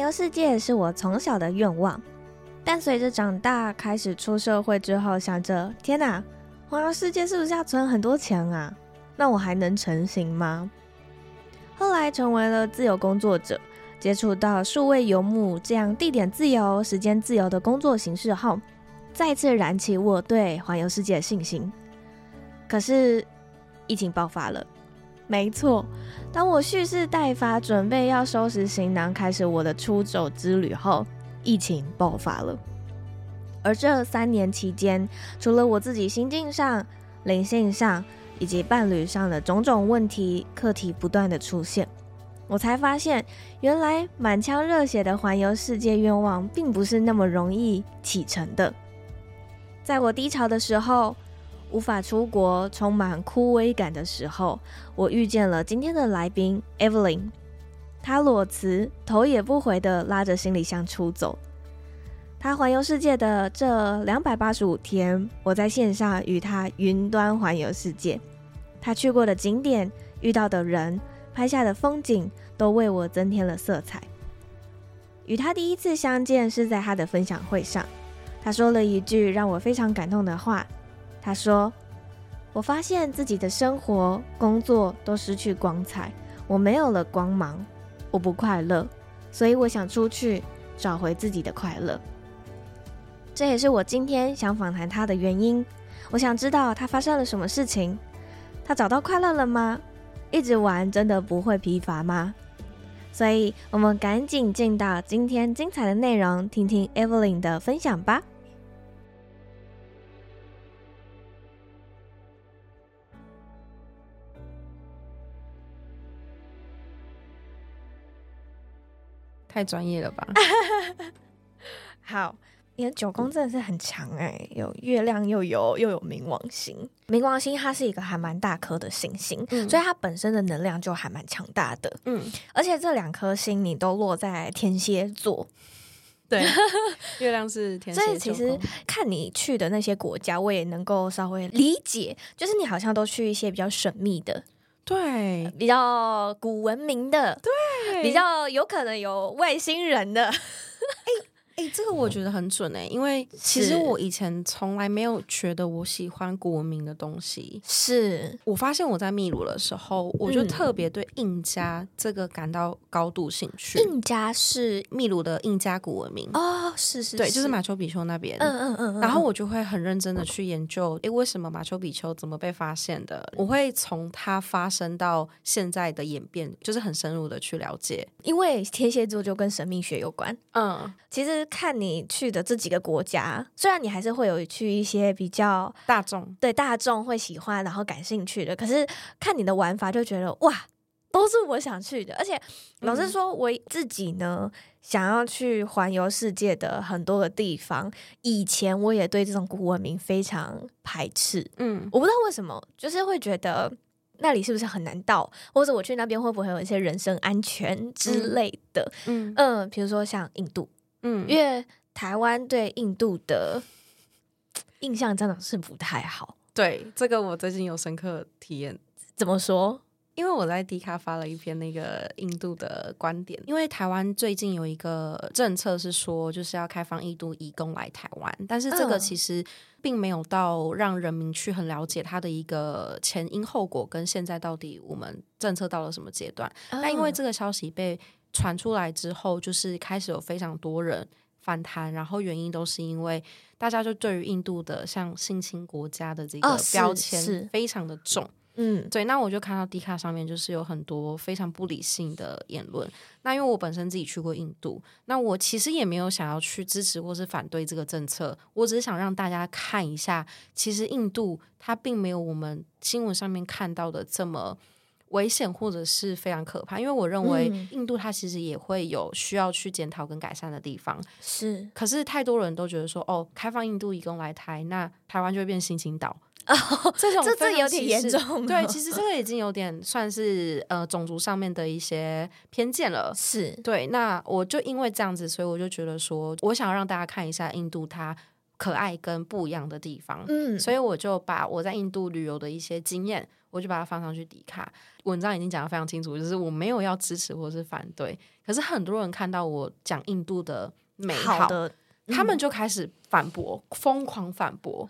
游世界是我从小的愿望，但随着长大开始出社会之后，想着天哪，环游世界是不是要存很多钱啊？那我还能成行吗？后来成为了自由工作者，接触到数位游牧这样地点自由、时间自由的工作形式后，再次燃起我对环游世界的信心。可是疫情爆发了。没错，当我蓄势待发，准备要收拾行囊，开始我的出走之旅后，疫情爆发了。而这三年期间，除了我自己心境上、灵性上以及伴侣上的种种问题课题不断的出现，我才发现，原来满腔热血的环游世界愿望，并不是那么容易启程的。在我低潮的时候，无法出国，充满枯萎感的时候，我遇见了今天的来宾 Evelyn。她裸辞，头也不回地拉着行李箱出走。她环游世界的这两百八十五天，我在线上与她云端环游世界。她去过的景点、遇到的人、拍下的风景，都为我增添了色彩。与她第一次相见是在她的分享会上，她说了一句让我非常感动的话。他说：“我发现自己的生活、工作都失去光彩，我没有了光芒，我不快乐，所以我想出去找回自己的快乐。这也是我今天想访谈他的原因。我想知道他发生了什么事情，他找到快乐了吗？一直玩真的不会疲乏吗？所以，我们赶紧进到今天精彩的内容，听听 Evelyn 的分享吧。”太专业了吧！好，你的九宫真的是很强哎、欸，有月亮又有又有冥王星。冥王星它是一个还蛮大颗的行星，嗯、所以它本身的能量就还蛮强大的。嗯，而且这两颗星你都落在天蝎座，对，月亮是天蝎。所以其实看你去的那些国家，我也能够稍微理解，就是你好像都去一些比较神秘的。对，比较古文明的，对，比较有可能有外星人的。哎、欸，这个我觉得很准哎、欸，因为其实我以前从来没有觉得我喜欢古文明的东西。是我发现我在秘鲁的时候，我就特别对印加这个感到高度兴趣。印加是秘鲁的印加古文明哦，是是，是，对，就是马丘比丘那边。嗯嗯嗯，然后我就会很认真的去研究，哎，为什么马丘比丘怎么被发现的？我会从它发生到现在的演变，就是很深入的去了解。因为天蝎座就跟神秘学有关。嗯，其实。看你去的这几个国家，虽然你还是会有去一些比较大众，对大众会喜欢，然后感兴趣的，可是看你的玩法就觉得哇，都是我想去的。而且老实说，我自己呢，想要去环游世界的很多个地方，以前我也对这种古文明非常排斥。嗯，我不知道为什么，就是会觉得那里是不是很难到，或者我去那边会不会有一些人身安全之类的。嗯嗯，比如说像印度。嗯，因为台湾对印度的 印象真的是不太好。对，这个我最近有深刻体验。怎么说？因为我在迪卡发了一篇那个印度的观点。因为台湾最近有一个政策是说，就是要开放印度移工来台湾，但是这个其实并没有到让人民去很了解它的一个前因后果，跟现在到底我们政策到了什么阶段。那因为这个消息被传出来之后，就是开始有非常多人反弹，然后原因都是因为大家就对于印度的像性侵国家的这个标签非常的重，嗯，对。那我就看到 D 卡上面就是有很多非常不理性的言论。那因为我本身自己去过印度，那我其实也没有想要去支持或是反对这个政策，我只是想让大家看一下，其实印度它并没有我们新闻上面看到的这么危险或者是非常可怕。因为我认为印度它其实也会有需要去检讨跟改善的地方。是，可是太多人都觉得说，哦，开放印度移工来台，那台湾就会变新清岛。哦，这种这这有点严重。对，其实这个已经有点算是呃种族上面的一些偏见了。是对，那我就因为这样子，所以我就觉得说，我想要让大家看一下印度它可爱跟不一样的地方。嗯，所以我就把我在印度旅游的一些经验，我就把它放上去抵卡。文章已经讲得非常清楚，就是我没有要支持或是反对。可是很多人看到我讲印度的美好，他们就开始反驳，疯狂反驳。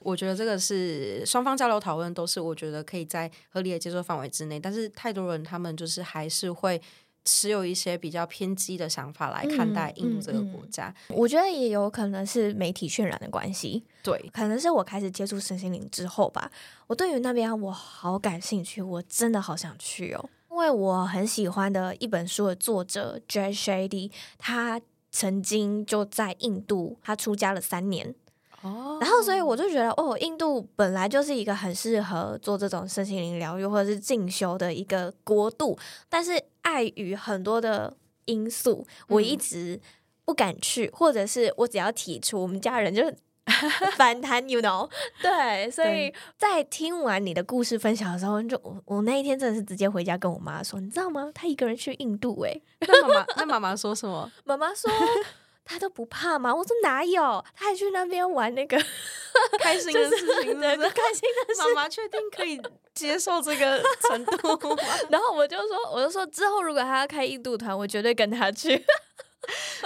我觉得这个是双方交流讨论都是我觉得可以在合理的接受范围之内，但是太多人他们就是还是会持有一些比较偏激的想法来看待印度这个国家。嗯嗯嗯、我觉得也有可能是媒体渲染的关系，对，可能是我开始接触身心灵之后吧，我对于那边我好感兴趣，我真的好想去哦，因为我很喜欢的一本书的作者 Jay Shetty，他曾经就在印度，他出家了三年。哦，然后所以我就觉得，哦，印度本来就是一个很适合做这种身心灵疗愈或者是进修的一个国度，但是碍于很多的因素，我一直不敢去，嗯、或者是我只要提出，我们家人就 反弹，you know？对，所以在听完你的故事分享的时候，就我我那一天真的是直接回家跟我妈说，你知道吗？她一个人去印度、欸，哎，那妈妈那妈妈说什么？妈妈说。他都不怕吗？我说哪有，他还去那边玩那个 开心的事情，对，对，对，开心的 事。妈妈确定可以接受这个程度吗？然后我就说，我就说之后如果他要开印度团，我绝对跟他去。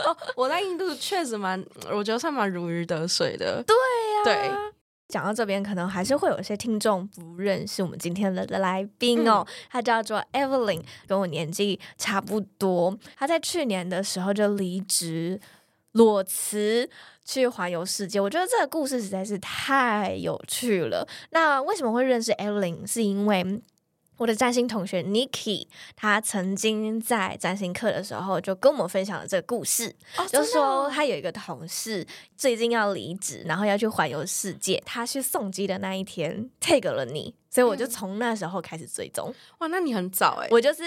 哦，我在印度确实蛮，我觉得算蛮如鱼得水的。对呀、啊，对。讲到这边，可能还是会有些听众不认识我们今天的来宾哦。嗯、他叫做 Evelyn，跟我年纪差不多。他在去年的时候就离职。裸辞去环游世界，我觉得这个故事实在是太有趣了。那为什么会认识 Ellen？是因为我的占星同学 Nikki，他曾经在占星课的时候就跟我们分享了这个故事，哦、就说他有一个同事最近要离职，然后要去环游世界，他去送机的那一天 take 了你。所以我就从那时候开始追踪、嗯。哇，那你很早哎、欸！我就是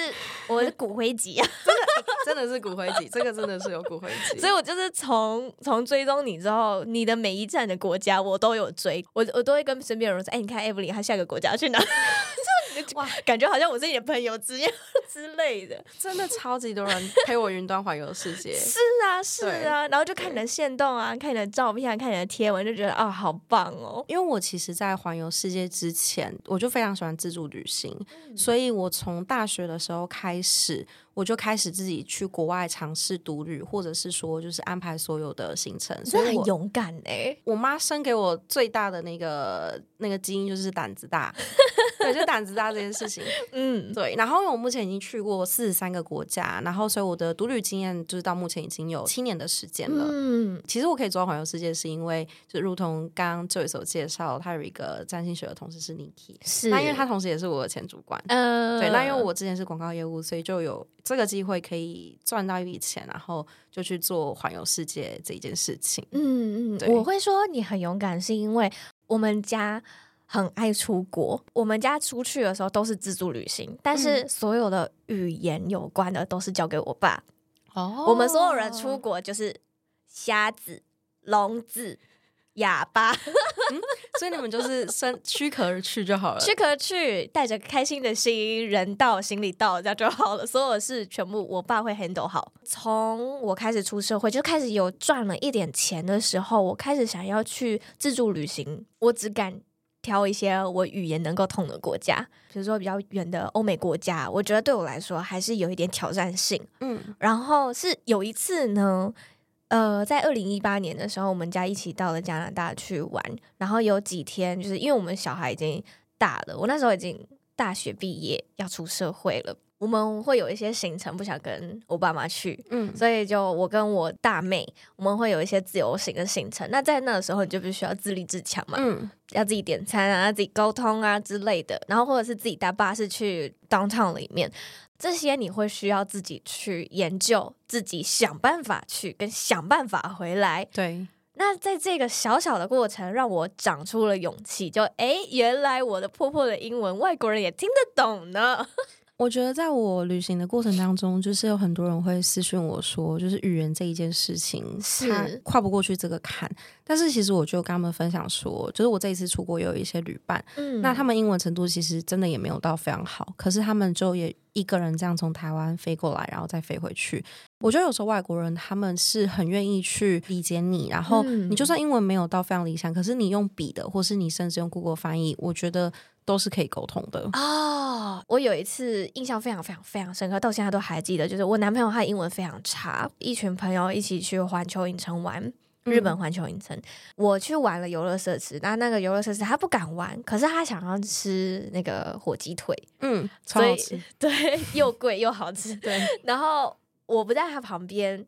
我是骨灰级啊，真的、欸、真的是骨灰级，这个真的是有骨灰级。所以我就是从从追踪你之后，你的每一站的国家我都有追，我我都会跟身边的人说，哎、欸，你看 Evelyn 她下个国家去哪？哇，感觉好像我是你的朋友之 之类的，真的超级多人 陪我云端环游世界。是啊，是啊，然后就看你的线动啊，看你的照片，看你的贴文，就觉得啊，好棒哦。因为我其实，在环游世界之前，我就非常喜欢自助旅行，嗯、所以我从大学的时候开始。我就开始自己去国外尝试独旅，或者是说就是安排所有的行程，所以很勇敢哎、欸！我妈生给我最大的那个那个基因就是胆子大，对，就胆子大这件事情，嗯，对。然后我目前已经去过四十三个国家，然后所以我的独旅经验就是到目前已经有七年的时间了。嗯，其实我可以做到环游世界，是因为就如同刚刚这位所介绍，他有一个占星学的同事是 Niki，是，那因为他同时也是我的前主管，嗯、呃，对，那因为我之前是广告业务，所以就有。这个机会可以赚到一笔钱，然后就去做环游世界这一件事情。嗯嗯，我会说你很勇敢，是因为我们家很爱出国。我们家出去的时候都是自助旅行，但是所有的语言有关的都是交给我爸。哦，我们所有人出国就是瞎子、聋子。哑巴，嗯，所以你们就是生躯壳而去就好了，躯壳去，带着开心的心，人到行李到，这样就好了。所有事全部我爸会 handle 好。从我开始出社会，就开始有赚了一点钱的时候，我开始想要去自助旅行。我只敢挑一些我语言能够通的国家，比如说比较远的欧美国家。我觉得对我来说还是有一点挑战性。嗯，然后是有一次呢。呃，在二零一八年的时候，我们家一起到了加拿大去玩，然后有几天，就是因为我们小孩已经大了，我那时候已经大学毕业要出社会了，我们会有一些行程不想跟我爸妈去，嗯，所以就我跟我大妹，我们会有一些自由行的行程。那在那个时候，你就必须要自立自强嘛，嗯，要自己点餐啊，自己沟通啊之类的，然后或者是自己搭巴士去 downtown 里面，这些你会需要自己去研究，自己想办法去，跟想办法回来。对。那在这个小小的过程，让我长出了勇气，就哎，原来我的破破的英文，外国人也听得懂呢。我觉得在我旅行的过程当中，就是有很多人会私讯我说，就是语言这一件事情，是跨不过去这个坎。但是其实我就跟他们分享说，就是我这一次出国有一些旅伴，嗯，那他们英文程度其实真的也没有到非常好，可是他们就也一个人这样从台湾飞过来，然后再飞回去。我觉得有时候外国人他们是很愿意去理解你，然后你就算英文没有到非常理想，可是你用笔的，或是你甚至用 Google 翻译，我觉得。都是可以沟通的哦。我有一次印象非常非常非常深刻，到现在都还记得，就是我男朋友他英文非常差，一群朋友一起去环球影城玩，日本环球影城，嗯、我去玩了游乐设施，那那个游乐设施他不敢玩，可是他想要吃那个火鸡腿，嗯，超好吃，对，又贵又好吃，对。然后我不在他旁边，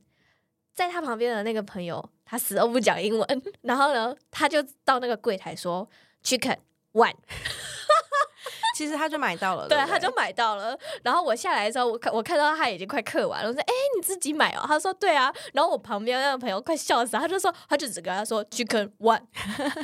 在他旁边的那个朋友，他死都不讲英文，然后呢，他就到那个柜台说 Chicken One。其实他就买到了，对，他就买到了。然后我下来的时候，我看我看到他已经快刻完了，我说：“哎、欸，你自己买哦。”他说：“对啊。”然后我旁边那个朋友快笑死了，他就说：“他就只跟他说 chicken one，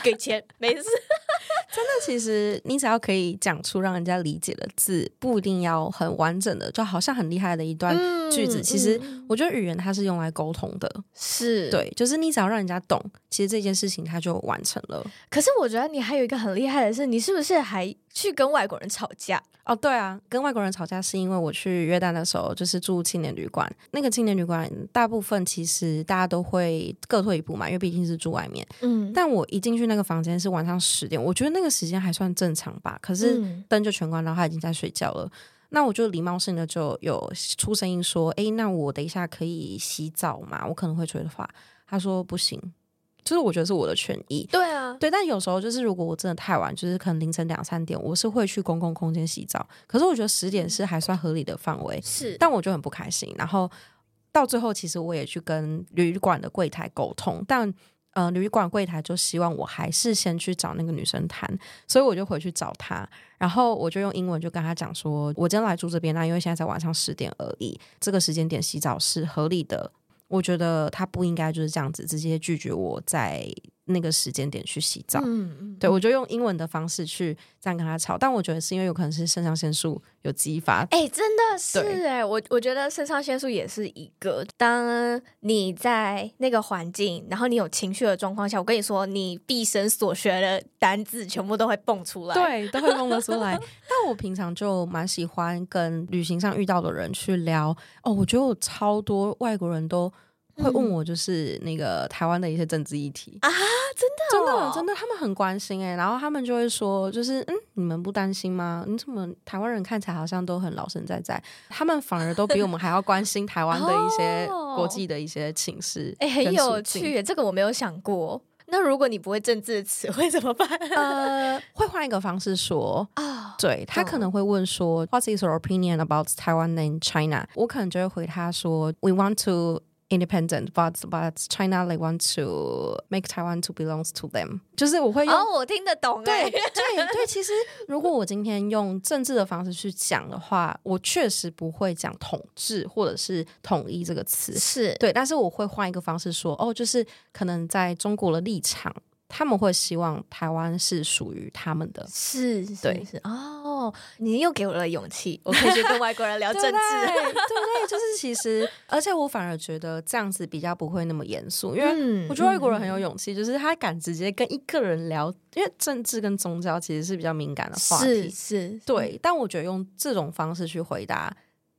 给钱没事。” 真的，其实你只要可以讲出让人家理解的字，不一定要很完整的，就好像很厉害的一段句子。嗯、其实我觉得语言它是用来沟通的，是对，就是你只要让人家懂，其实这件事情它就完成了。可是我觉得你还有一个很厉害的是，你是不是还去跟外国人吵架？哦，对啊，跟外国人吵架是因为我去约旦的时候，就是住青年旅馆。那个青年旅馆大部分其实大家都会各退一步嘛，因为毕竟是住外面。嗯，但我一进去那个房间是晚上十点，我觉得那个时间还算正常吧。可是灯就全关，然后他已经在睡觉了。那我就礼貌性的就有出声音说：“哎，那我等一下可以洗澡吗？我可能会吹头发。”他说：“不行。”就是我觉得是我的权益，对啊，对，但有时候就是如果我真的太晚，就是可能凌晨两三点，我是会去公共空间洗澡。可是我觉得十点是还算合理的范围，是，但我就很不开心。然后到最后，其实我也去跟旅馆的柜台沟通，但呃，旅馆柜台就希望我还是先去找那个女生谈，所以我就回去找她，然后我就用英文就跟她讲说，我今天来住这边，那因为现在才晚上十点而已，这个时间点洗澡是合理的。我觉得她不应该就是这样子直接拒绝我在那个时间点去洗澡。嗯嗯，对，我就用英文的方式去这样跟他吵，但我觉得是因为有可能是肾上腺素有激发。哎、欸，真的是哎、欸，我我觉得肾上腺素也是一个。当你在那个环境，然后你有情绪的状况下，我跟你说，你毕生所学的单字全部都会蹦出来，对，都会蹦得出来。但我平常就蛮喜欢跟旅行上遇到的人去聊。哦，我觉得我超多外国人都。会问我就是那个台湾的一些政治议题啊，真的、哦、真的真的，他们很关心哎、欸，然后他们就会说，就是嗯，你们不担心吗？你怎么台湾人看起来好像都很老神在在，他们反而都比我们还要关心台湾的一些 国际的一些情势，哎、欸，很有趣，这个我没有想过。那如果你不会政治词汇怎么办？呃，会换一个方式说啊，对，他可能会问说，What is your opinion about Taiwan and China？我可能就会回他说，We want to。Independent, but but China they want to make Taiwan to belongs to them。就是我会用，哦，我听得懂。对对对，其实如果我今天用政治的方式去讲的话，我确实不会讲统治或者是统一这个词，是对，但是我会换一个方式说，哦，就是可能在中国的立场。他们会希望台湾是属于他们的，是，对，是哦，你又给我了勇气，我可以 去跟外国人聊政治，对，对不对？就是其实，而且我反而觉得这样子比较不会那么严肃，因为我觉得外国人很有勇气，嗯、就是他敢直接跟一个人聊，因为政治跟宗教其实是比较敏感的话题，是是，对。但我觉得用这种方式去回答，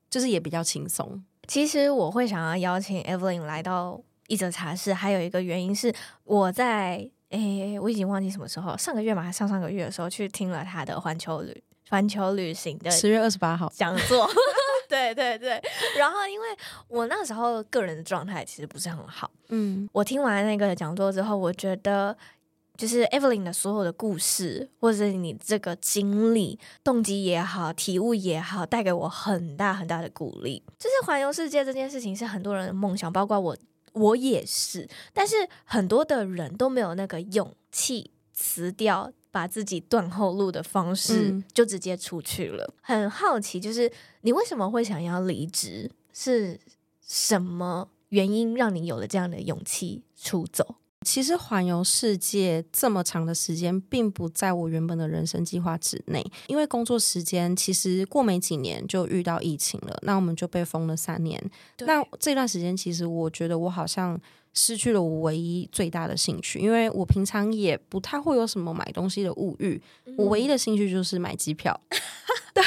就是也比较轻松。其实我会想要邀请 Evelyn 来到一则茶室，还有一个原因是我在。哎、欸，我已经忘记什么时候，上个月嘛，还上上个月的时候去听了他的环球旅环球旅行的十月二十八号讲座。对对对，然后因为我那时候个人的状态其实不是很好，嗯，我听完那个讲座之后，我觉得就是 Evelyn 的所有的故事，或者是你这个经历、动机也好、体悟也好，带给我很大很大的鼓励。就是环游世界这件事情是很多人的梦想，包括我，我也是。但是很多的人都没有那个勇气辞掉，把自己断后路的方式，就直接出去了。嗯。很好奇，就是你为什么会想要离职？是什么原因让你有了这样的勇气出走？其实环游世界这么长的时间，并不在我原本的人生计划之内。因为工作时间其实过没几年就遇到疫情了，那我们就被封了三年。那这段时间，其实我觉得我好像失去了我唯一最大的兴趣，因为我平常也不太会有什么买东西的物欲，嗯、我唯一的兴趣就是买机票。对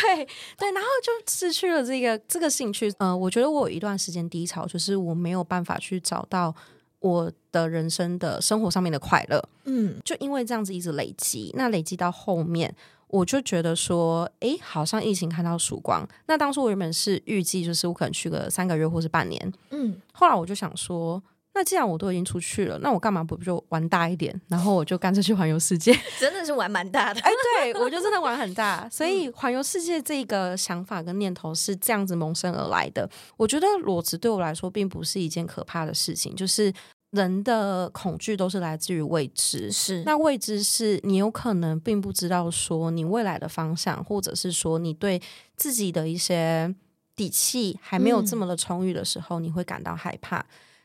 对，然后就失去了这个这个兴趣。呃，我觉得我有一段时间低潮，就是我没有办法去找到。我的人生的生活上面的快乐，嗯，就因为这样子一直累积，那累积到后面，我就觉得说，哎，好像疫情看到曙光。那当初我原本是预计，就是我可能去个三个月或是半年，嗯，后来我就想说，那既然我都已经出去了，那我干嘛不就玩大一点？然后我就干脆去环游世界，真的是玩蛮大的，哎，对我就真的玩很大。所以环游世界这个想法跟念头是这样子萌生而来的。我觉得裸辞对我来说并不是一件可怕的事情，就是。人的恐惧都是来自于未知，是那未知是你有可能并不知道说你未来的方向，或者是说你对自己的一些底气还没有这么的充裕的时候，嗯、你会感到害怕。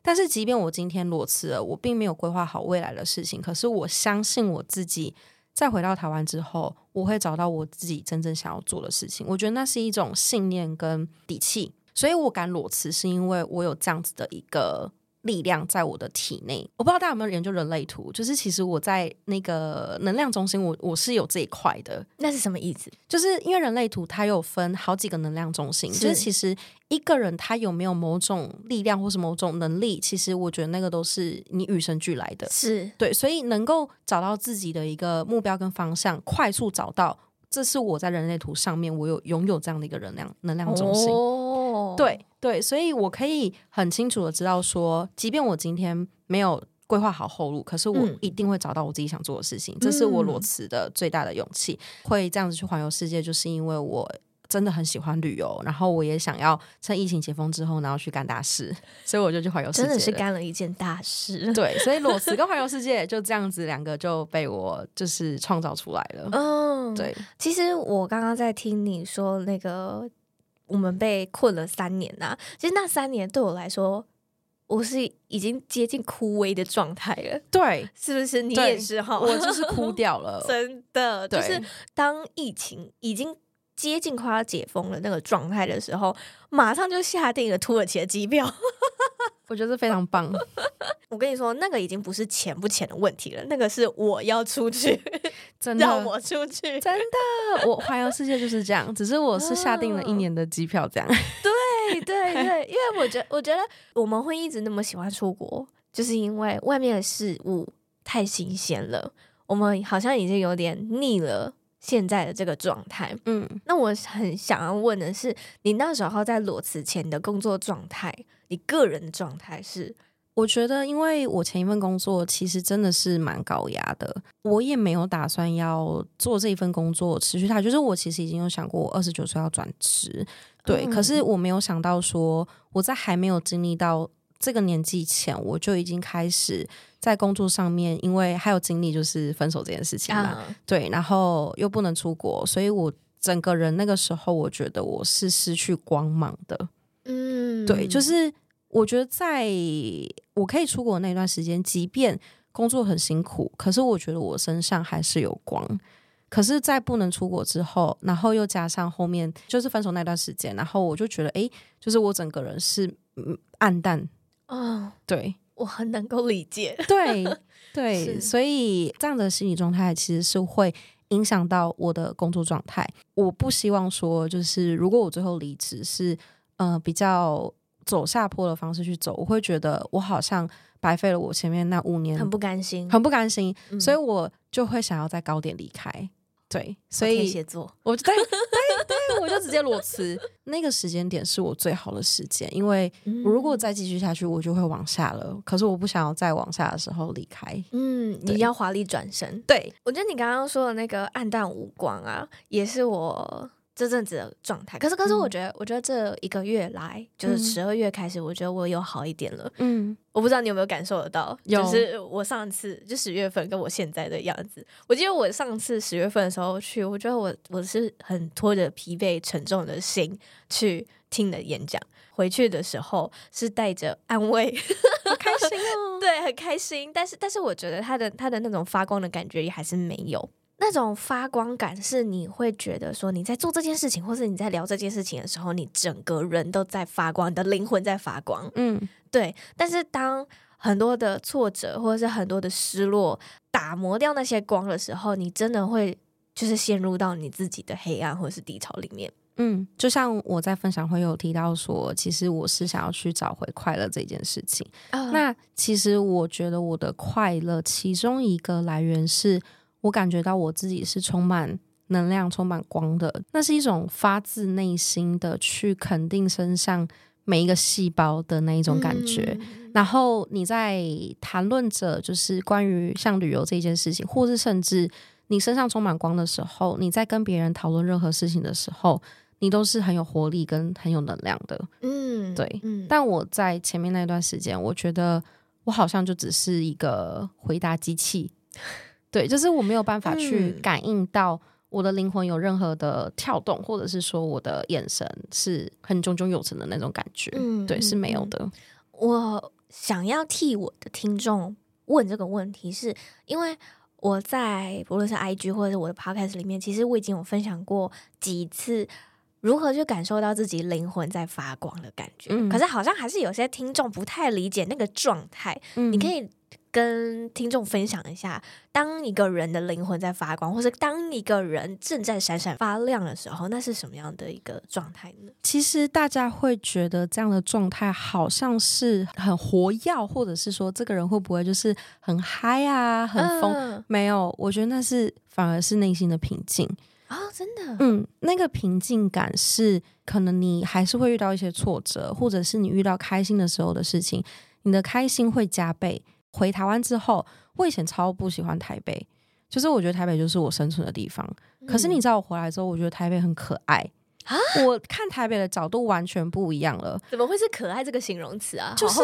但是，即便我今天裸辞了，我并没有规划好未来的事情，可是我相信我自己，在回到台湾之后，我会找到我自己真正想要做的事情。我觉得那是一种信念跟底气，所以我敢裸辞，是因为我有这样子的一个。力量在我的体内，我不知道大家有没有研究人类图，就是其实我在那个能量中心，我我是有这一块的。那是什么意思？就是因为人类图它有分好几个能量中心，是就是其实一个人他有没有某种力量或是某种能力，其实我觉得那个都是你与生俱来的。是对，所以能够找到自己的一个目标跟方向，快速找到，这是我在人类图上面我有拥有这样的一个能量能量中心。哦，对。对，所以我可以很清楚的知道说，即便我今天没有规划好后路，可是我一定会找到我自己想做的事情。嗯、这是我裸辞的最大的勇气，会这样子去环游世界，就是因为我真的很喜欢旅游，然后我也想要趁疫情解封之后，然后去干大事，所以我就去环游世界。真的是干了一件大事。对，所以裸辞跟环游世界 就这样子两个就被我就是创造出来了。嗯，对。其实我刚刚在听你说那个。我们被困了三年呐、啊，其实那三年对我来说，我是已经接近枯萎的状态了。对，是不是？你也是哈，我就是枯掉了，真的。对就是当疫情已经接近快要解封了那个状态的时候，马上就下定了土耳其的机票。我觉得非常棒。我跟你说，那个已经不是钱不钱的问题了，那个是我要出去，真的让我出去，真的。我环游世界就是这样，只是我是下定了一年的机票，这样。对对对，因为我觉得，我觉得我们会一直那么喜欢出国，就是因为外面的事物太新鲜了，我们好像已经有点腻了。现在的这个状态，嗯，那我很想要问的是，你那时候在裸辞前的工作状态，你个人的状态是？我觉得，因为我前一份工作其实真的是蛮高压的，我也没有打算要做这一份工作持续下去。就是我其实已经有想过，我二十九岁要转职，对，嗯，可是我没有想到说，我在还没有经历到。这个年纪前，我就已经开始在工作上面，因为还有经历就是分手这件事情嘛，嗯、对，然后又不能出国，所以我整个人那个时候，我觉得我是失去光芒的。嗯，对，就是我觉得在我可以出国那段时间，即便工作很辛苦，可是我觉得我身上还是有光。可是，在不能出国之后，然后又加上后面就是分手那段时间，然后我就觉得，哎，就是我整个人是暗淡。啊，oh, 对，我很能够理解。对 对，所以这样的心理状态其实是会影响到我的工作状态。我不希望说，就是如果我最后离职是呃比较走下坡的方式去走，我会觉得我好像白费了我前面那五年，很不甘心，很不甘心，嗯、所以我就会想要在高点离开。对，所以天蝎座，我对对对，我就直直接裸辞。那个时间点是我最好的时间，因为我如果再继续下去，我就会往下了。可是我不想要再往下的时候离开。嗯，你要华丽转身。对，我觉得你刚刚说的那个黯淡无光啊，也是我。这阵子的状态，可是可是我觉得，嗯、我觉得这一个月来，就是十二月开始，我觉得我有好一点了。嗯，我不知道你有没有感受得到，有就是我上次就十月份跟我现在的样子。我记得我上次十月份的时候去，我觉得我我是很拖着疲惫沉重的心去听的演讲，回去的时候是带着安慰，好开心哦，对，很开心。但是但是我觉得他的他的那种发光的感觉也还是没有。那种发光感是你会觉得说你在做这件事情，或是你在聊这件事情的时候，你整个人都在发光，你的灵魂在发光。嗯，对。但是当很多的挫折或者是很多的失落打磨掉那些光的时候，你真的会就是陷入到你自己的黑暗或者是低潮里面。嗯，就像我在分享会有提到说，其实我是想要去找回快乐这件事情。Uh, 那其实我觉得我的快乐其中一个来源是。我感觉到我自己是充满能量、充满光的，那是一种发自内心的去肯定身上每一个细胞的那一种感觉。嗯、然后你在谈论着就是关于像旅游这件事情，或是甚至你身上充满光的时候，你在跟别人讨论任何事情的时候，你都是很有活力跟很有能量的。嗯，对。嗯、但我在前面那段时间，我觉得我好像就只是一个回答机器。对，就是我没有办法去感应到我的灵魂有任何的跳动，嗯、或者是说我的眼神是很炯炯有神的那种感觉。嗯，对，是没有的。我想要替我的听众问这个问题是，是因为我在不论是 IG 或者是我的 Podcast 里面，其实我已经有分享过几次如何去感受到自己灵魂在发光的感觉。嗯、可是好像还是有些听众不太理解那个状态。嗯，你可以。跟听众分享一下，当一个人的灵魂在发光，或是当一个人正在闪闪发亮的时候，那是什么样的一个状态呢？其实大家会觉得这样的状态好像是很活跃，或者是说这个人会不会就是很嗨啊、很疯？呃、没有，我觉得那是反而是内心的平静啊、哦！真的，嗯，那个平静感是可能你还是会遇到一些挫折，或者是你遇到开心的时候的事情，你的开心会加倍。回台湾之后，我以前超不喜欢台北，就是我觉得台北就是我生存的地方。嗯、可是你知道我回来之后，我觉得台北很可爱啊！我看台北的角度完全不一样了。怎么会是可爱这个形容词啊？就是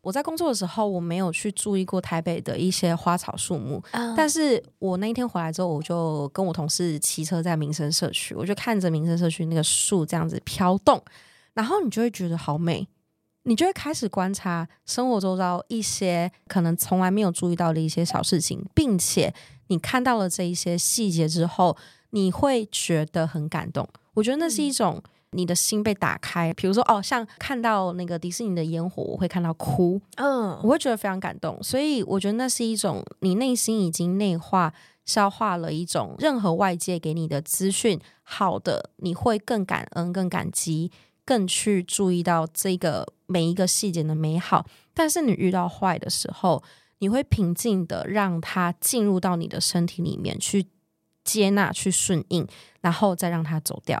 我在工作的时候，我没有去注意过台北的一些花草树木。嗯、但是我那一天回来之后，我就跟我同事骑车在民生社区，我就看着民生社区那个树这样子飘动，然后你就会觉得好美。你就会开始观察生活周遭一些可能从来没有注意到的一些小事情，并且你看到了这一些细节之后，你会觉得很感动。我觉得那是一种你的心被打开。比如说，哦，像看到那个迪士尼的烟火，我会看到哭，嗯，我会觉得非常感动。所以我觉得那是一种你内心已经内化、消化了一种任何外界给你的资讯，好的，你会更感恩、更感激。更去注意到这个每一个细节的美好，但是你遇到坏的时候，你会平静的让它进入到你的身体里面去接纳、去顺应，然后再让它走掉。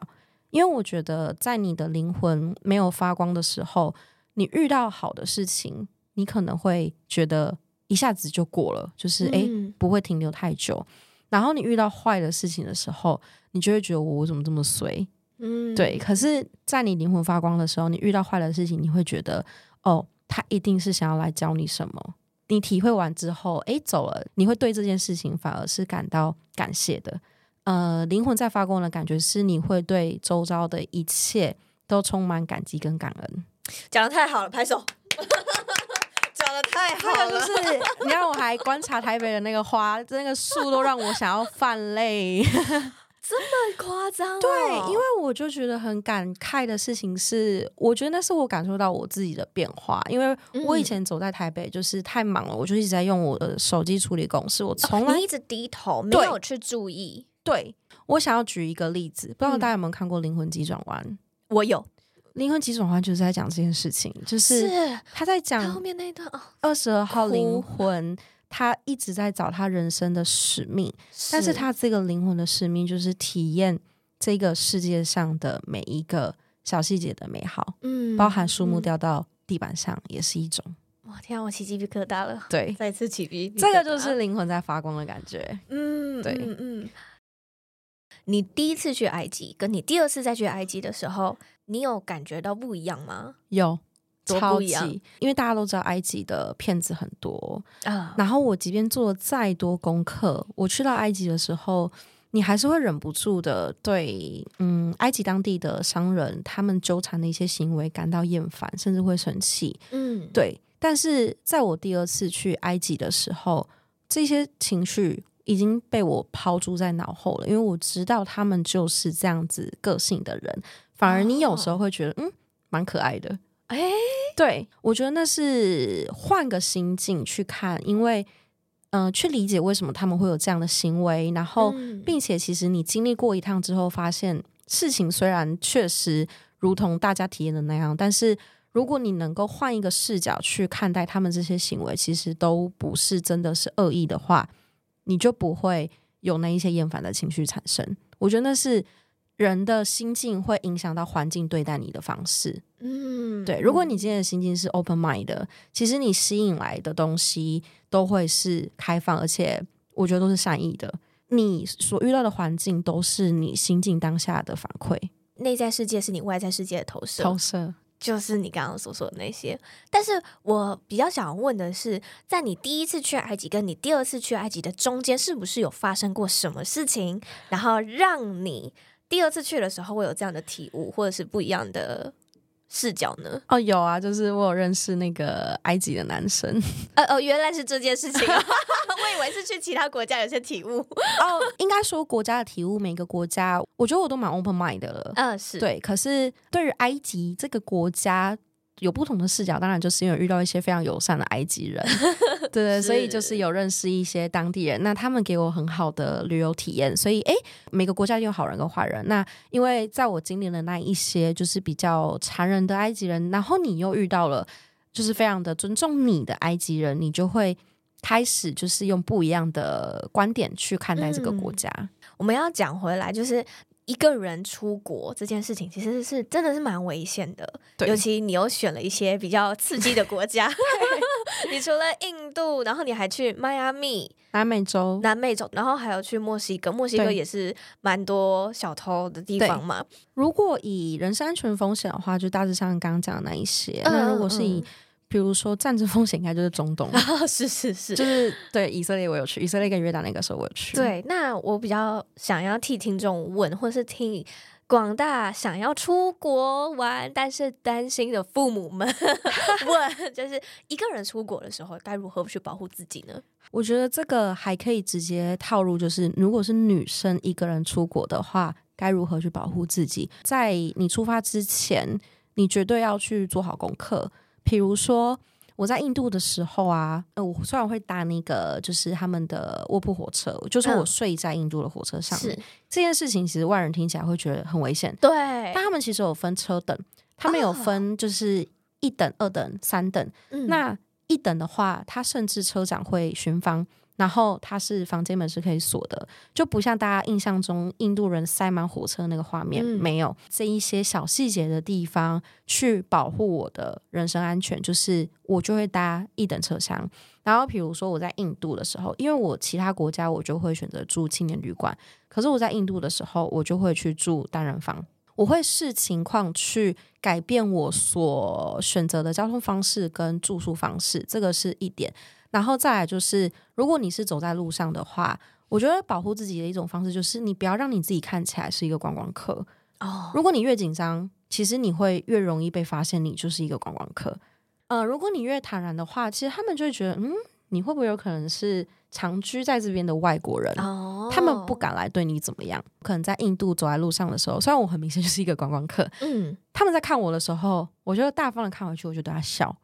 因为我觉得，在你的灵魂没有发光的时候，你遇到好的事情，你可能会觉得一下子就过了，就是诶、嗯、不会停留太久。然后你遇到坏的事情的时候，你就会觉得我我怎么这么衰？嗯，对。可是，在你灵魂发光的时候，你遇到坏的事情，你会觉得，哦，他一定是想要来教你什么。你体会完之后，哎，走了，你会对这件事情反而是感到感谢的。呃，灵魂在发光的感觉是，你会对周遭的一切都充满感激跟感恩。讲得太好了，拍手！讲得太好了，就是你让，我还观察台北的那个花，那个树都让我想要泛泪。这么夸张？对，因为我就觉得很感慨的事情是，我觉得那是我感受到我自己的变化。因为我以前走在台北就是太忙了，我就一直在用我的手机处理公事，我从来、哦、一直低头，没有去注意。对，我想要举一个例子，不知道大家有没有看过《灵魂急转弯》？我有，《灵魂急转弯》就是在讲这件事情，就是他在讲后面那一段哦，二十二号灵魂。他一直在找他人生的使命，是但是他这个灵魂的使命就是体验这个世界上的每一个小细节的美好，嗯，包含树木掉到地板上也是一种。哇，天啊，我起鸡皮疙瘩了。对，再次起鸡皮，这个就是灵魂在发光的感觉。嗯，对，嗯嗯。你第一次去埃及，跟你第二次再去埃及的时候，你有感觉到不一样吗？有。超级，因为大家都知道埃及的骗子很多啊。然后我即便做了再多功课，我去到埃及的时候，你还是会忍不住的对嗯埃及当地的商人他们纠缠的一些行为感到厌烦，甚至会生气。嗯，对。但是在我第二次去埃及的时候，这些情绪已经被我抛诸在脑后了，因为我知道他们就是这样子个性的人。反而你有时候会觉得，嗯，蛮可爱的。哎，对，我觉得那是换个心境去看，因为，嗯、呃，去理解为什么他们会有这样的行为，然后，并且其实你经历过一趟之后，发现事情虽然确实如同大家体验的那样，但是如果你能够换一个视角去看待他们这些行为，其实都不是真的是恶意的话，你就不会有那一些厌烦的情绪产生。我觉得那是。人的心境会影响到环境对待你的方式。嗯，对。如果你今天的心境是 open mind 的，其实你吸引来的东西都会是开放，而且我觉得都是善意的。你所遇到的环境都是你心境当下的反馈。内在世界是你外在世界的投射，投射就是你刚刚所说的那些。但是我比较想问的是，在你第一次去埃及跟你第二次去埃及的中间，是不是有发生过什么事情，然后让你？第二次去的时候会有这样的体悟，或者是不一样的视角呢？哦，有啊，就是我有认识那个埃及的男生。呃 哦，原来是这件事情，我以为是去其他国家有些体悟。哦，应该说国家的体悟，每个国家我觉得我都蛮 open mind 的了。嗯、呃，是对。可是对于埃及这个国家。有不同的视角，当然就是因为遇到一些非常友善的埃及人，对对，所以就是有认识一些当地人，那他们给我很好的旅游体验。所以，诶，每个国家有好人跟坏人。那因为在我经历了那一些就是比较残忍的埃及人，然后你又遇到了就是非常的尊重你的埃及人，你就会开始就是用不一样的观点去看待这个国家。嗯，我们要讲回来，就是。一个人出国这件事情，其实是真的是蛮危险的。对，尤其你又选了一些比较刺激的国家，你除了印度，然后你还去迈阿密、南美洲、南美洲，然后还有去墨西哥。墨西哥也是蛮多小偷的地方嘛。如果以人身安全风险的话，就大致上刚刚讲的那一些。嗯、那如果是以比如说战争风险，应该就是中东。是是是，就是对以色列我有去，以色列跟约旦那个时候我有去。对，那我比较想要替听众问，或是听广大想要出国玩但是担心的父母们 问，就是一个人出国的时候该如何去保护自己呢？我觉得这个还可以直接套入，就是如果是女生一个人出国的话，该如何去保护自己？在你出发之前，你绝对要去做好功课。比如说我在印度的时候啊，呃，我虽然会搭那个就是他们的卧铺火车，就是我睡在印度的火车上面。嗯、这件事情其实外人听起来会觉得很危险，对。但他们其实有分车等，他们有分就是一等、二等、三等。嗯、那一等的话，他甚至车长会巡房。然后它是房间门是可以锁的，就不像大家印象中印度人塞满火车那个画面，嗯、没有这一些小细节的地方去保护我的人身安全，就是我就会搭一等车厢。然后比如说我在印度的时候，因为我其他国家我就会选择住青年旅馆，可是我在印度的时候，我就会去住单人房，我会视情况去改变我所选择的交通方式跟住宿方式，这个是一点。然后再来就是，如果你是走在路上的话，我觉得保护自己的一种方式就是，你不要让你自己看起来是一个观光客哦。如果你越紧张，其实你会越容易被发现你就是一个观光客。呃，如果你越坦然的话，其实他们就会觉得，嗯，你会不会有可能是长居在这边的外国人？哦，他们不敢来对你怎么样。可能在印度走在路上的时候，虽然我很明显就是一个观光客，嗯，他们在看我的时候，我就大方的看回去，我就对他笑。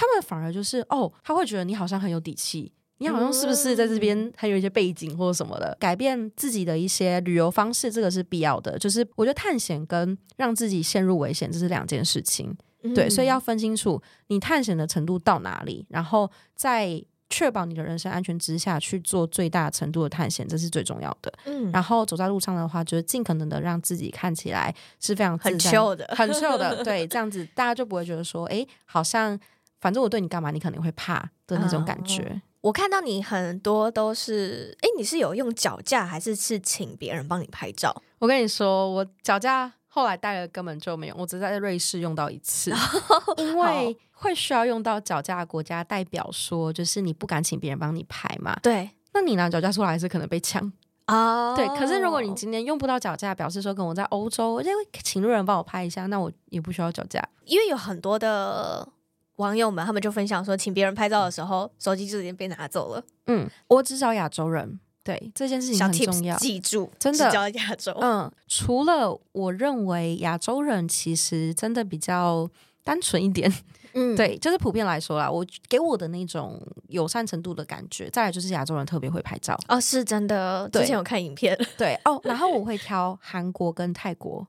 他们反而就是哦，他会觉得你好像很有底气，你好像是不是在这边还有一些背景或者什么的，改变自己的一些旅游方式，这个是必要的。就是我觉得探险跟让自己陷入危险这是两件事情，对，所以要分清楚你探险的程度到哪里，然后在确保你的人身安全之下去做最大程度的探险，这是最重要的。嗯，然后走在路上的话，就是尽可能的让自己看起来是非常很 chill 的，很 chill 的。对，这样子大家就不会觉得说，哎，好像反正我对你干嘛，你可能会怕的那种感觉。嗯我看到你很多都是，哎，你是有用脚架还是是请别人帮你拍照？我跟你说，我脚架后来带了根本就没有，我只在瑞士用到一次，因为会需要用到脚架的国家，代表说就是你不敢请别人帮你拍嘛。对，那你拿脚架出来是可能被抢啊。对，可是如果你今天用不到脚架，表示说跟我在欧洲，我就会请路人帮我拍一下，那我也不需要脚架，因为有很多的。网友们他们就分享说，请别人拍照的时候，手机就已经被拿走了。嗯，我只找亚洲人，对。这件事情很重要，记住，真的。找亚洲。嗯，除了我认为亚洲人其实真的比较单纯一点，嗯，对，就是普遍来说啦，我给我的那种友善程度的感觉，再来就是亚洲人特别会拍照。哦，是真的。之前有看影片，对哦，然后我会挑韩国跟泰国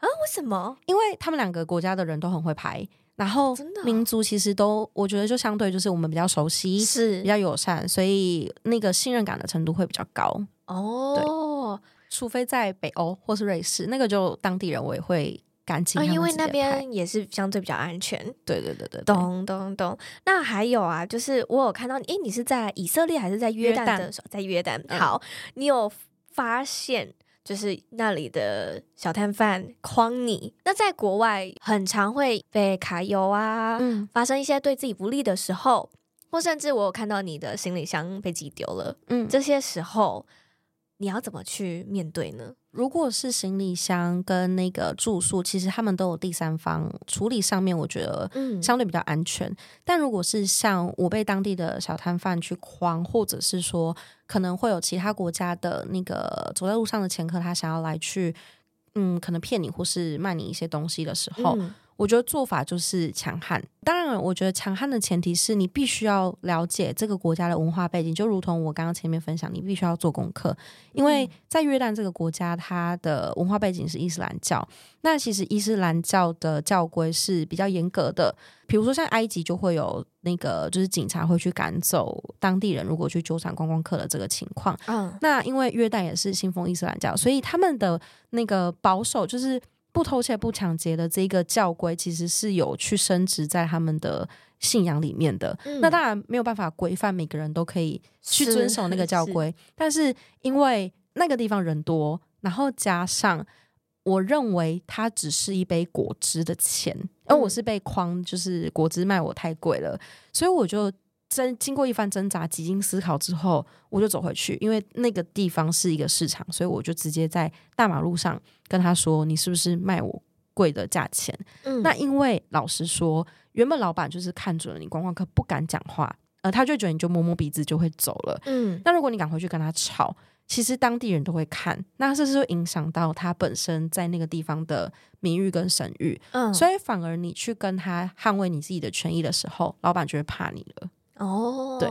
啊，为什么？因为他们两个国家的人都很会拍。然后民族其实都，我觉得就相对就是我们比较熟悉，是比较友善，所以那个信任感的程度会比较高。哦，对，除非在北欧或是瑞士，那个就当地人我也会赶紧、哦，因为那边也是相对比较安全。对对对对，懂懂懂。那还有啊，就是我有看到，诶，你是在以色列还是在约旦的时候？在约旦。好，嗯、你有发现？就是那里的小摊贩诓你，那在国外很常会被揩油啊，嗯，发生一些对自己不利的时候，或甚至我有看到你的行李箱被寄丢了，嗯，这些时候你要怎么去面对呢？如果是行李箱跟那个住宿，其实他们都有第三方处理，上面我觉得相对比较安全。嗯、但如果是像我被当地的小摊贩去诓，或者是说可能会有其他国家的那个走在路上的前客，他想要来去，嗯，可能骗你或是卖你一些东西的时候。嗯我觉得做法就是强悍。当然，我觉得强悍的前提是你必须要了解这个国家的文化背景，就如同我刚刚前面分享，你必须要做功课。因为在约旦这个国家，它的文化背景是伊斯兰教。那其实伊斯兰教的教规是比较严格的，比如说像埃及就会有那个，就是警察会去赶走当地人，如果去纠缠观光客的这个情况。嗯，那因为约旦也是信奉伊斯兰教，所以他们的那个保守就是。不偷窃、不抢劫的这个教规，其实是有去升值在他们的信仰里面的。嗯、那当然没有办法规范每个人都可以去遵守那个教 规，但是因为那个地方人多，然后加上我认为它只是一杯果汁的钱，嗯、而我是被诓，就是果汁卖我太贵了，所以我就。经经过一番挣扎、几经思考之后，我就走回去，因为那个地方是一个市场，所以我就直接在大马路上跟他说：“你是不是卖我贵的价钱？”嗯，那因为老实说，原本老板就是看准了你观光客不敢讲话，呃，他就觉得你就摸摸鼻子就会走了。嗯，那如果你敢回去跟他吵，其实当地人都会看，那这是会影响到他本身在那个地方的名誉跟声誉。嗯，所以反而你去跟他捍卫你自己的权益的时候，老板就会怕你了。哦，对，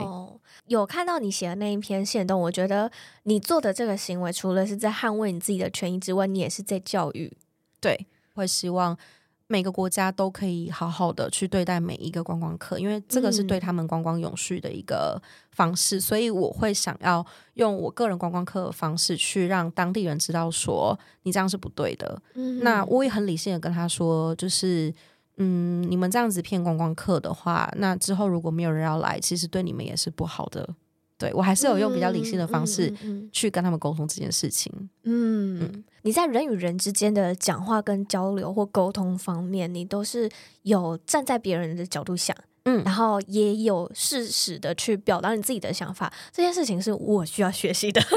有看到你写的那一篇线动，我觉得你做的这个行为，除了是在捍卫你自己的权益之外，你也是在教育。对，会希望每个国家都可以好好的去对待每一个观光客，因为这个是对他们观光永续的一个方式。嗯、所以我会想要用我个人观光客的方式去让当地人知道说，你这样是不对的。嗯，那我也很理性的跟他说，就是。嗯，你们这样子骗观光客的话，那之后如果没有人要来，其实对你们也是不好的。对，我还是有用比较理性的方式去跟他们沟通这件事情。嗯，嗯，你在人与人之间的讲话跟交流或沟通方面，你都是有站在别人的角度想，嗯，然后也有适时的去表达你自己的想法。这件事情是我需要学习的。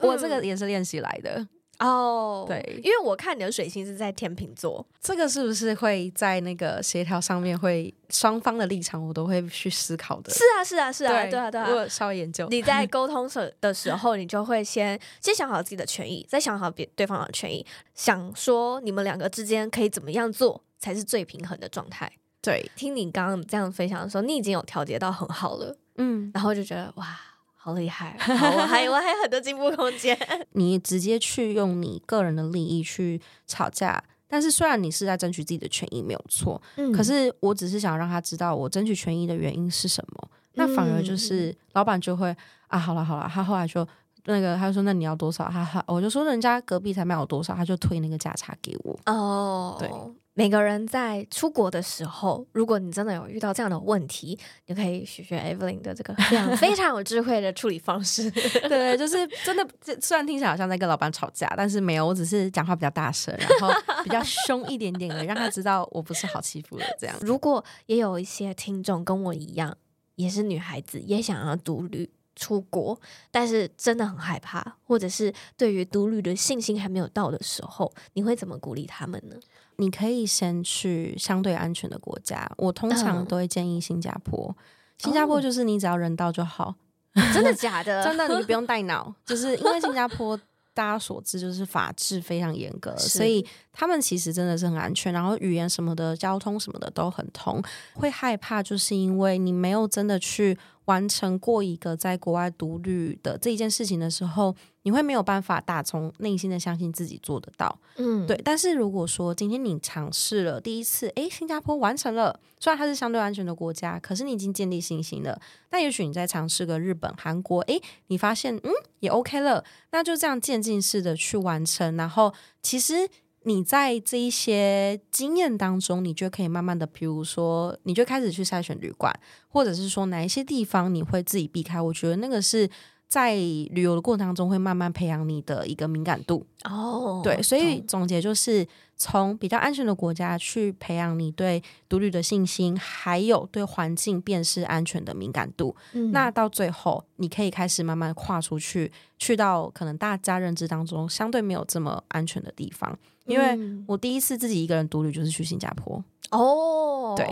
我这个也是练习来的。哦，oh, 对，因为我看你的水星是在天秤座，这个是不是会在那个协调上面会双方的立场我都会去思考的？是啊，是啊，是啊，对，对啊，对啊，我稍微研究。你在沟通时的时候，你就会先先想好自己的权益，再想好别对方的权益，想说你们两个之间可以怎么样做才是最平衡的状态。对，听你刚刚这样分享的时候，你已经有调节到很好了，嗯，然后就觉得哇。好厉害！好，我还我还有很多进步空间。你直接去用你个人的利益去吵架，但是虽然你是在争取自己的权益没有错，嗯，可是我只是想让他知道我争取权益的原因是什么。那反而就是老板就会啊，好了好了，他后来就那个他就说那你要多少？他他我就说人家隔壁才卖我多少，他就推那个价差给我。哦，对。每个人在出国的时候，如果你真的有遇到这样的问题，你可以学学 Evelyn 的这个非常非常有智慧的处理方式。对，就是真的，虽然听起来好像在跟老板吵架，但是没有，我只是讲话比较大声，然后比较凶一点点的，让他知道我不是好欺负的这样。如果也有一些听众跟我一样，也是女孩子，也想要独旅出国，但是真的很害怕，或者是对于独旅的信心还没有到的时候，你会怎么鼓励他们呢？你可以先去相对安全的国家，我通常都会建议新加坡。嗯、新加坡就是你只要人到就好，哦、真的假的？真的，你不用带脑，就是因为新加坡大家所知就是法制非常严格，所以他们其实真的是很安全，然后语言什么的、交通什么的都很通。会害怕就是因为你没有真的去。完成过一个在国外独旅的这一件事情的时候，你会没有办法打从内心的相信自己做得到，嗯，对。但是如果说今天你尝试了第一次，诶，新加坡完成了，虽然它是相对安全的国家，可是你已经建立信心了。那也许你再尝试个日本、韩国，诶，你发现嗯也 OK 了，那就这样渐进式的去完成，然后其实。你在这一些经验当中，你就可以慢慢的，比如说，你就开始去筛选旅馆，或者是说哪一些地方你会自己避开。我觉得那个是在旅游的过程当中会慢慢培养你的一个敏感度。哦，对，所以总结就是从比较安全的国家去培养你对独旅的信心，还有对环境辨识安全的敏感度。嗯，那到最后，你可以开始慢慢跨出去，去到可能大家认知当中相对没有这么安全的地方。因为我第一次自己一个人独旅就是去新加坡哦，对，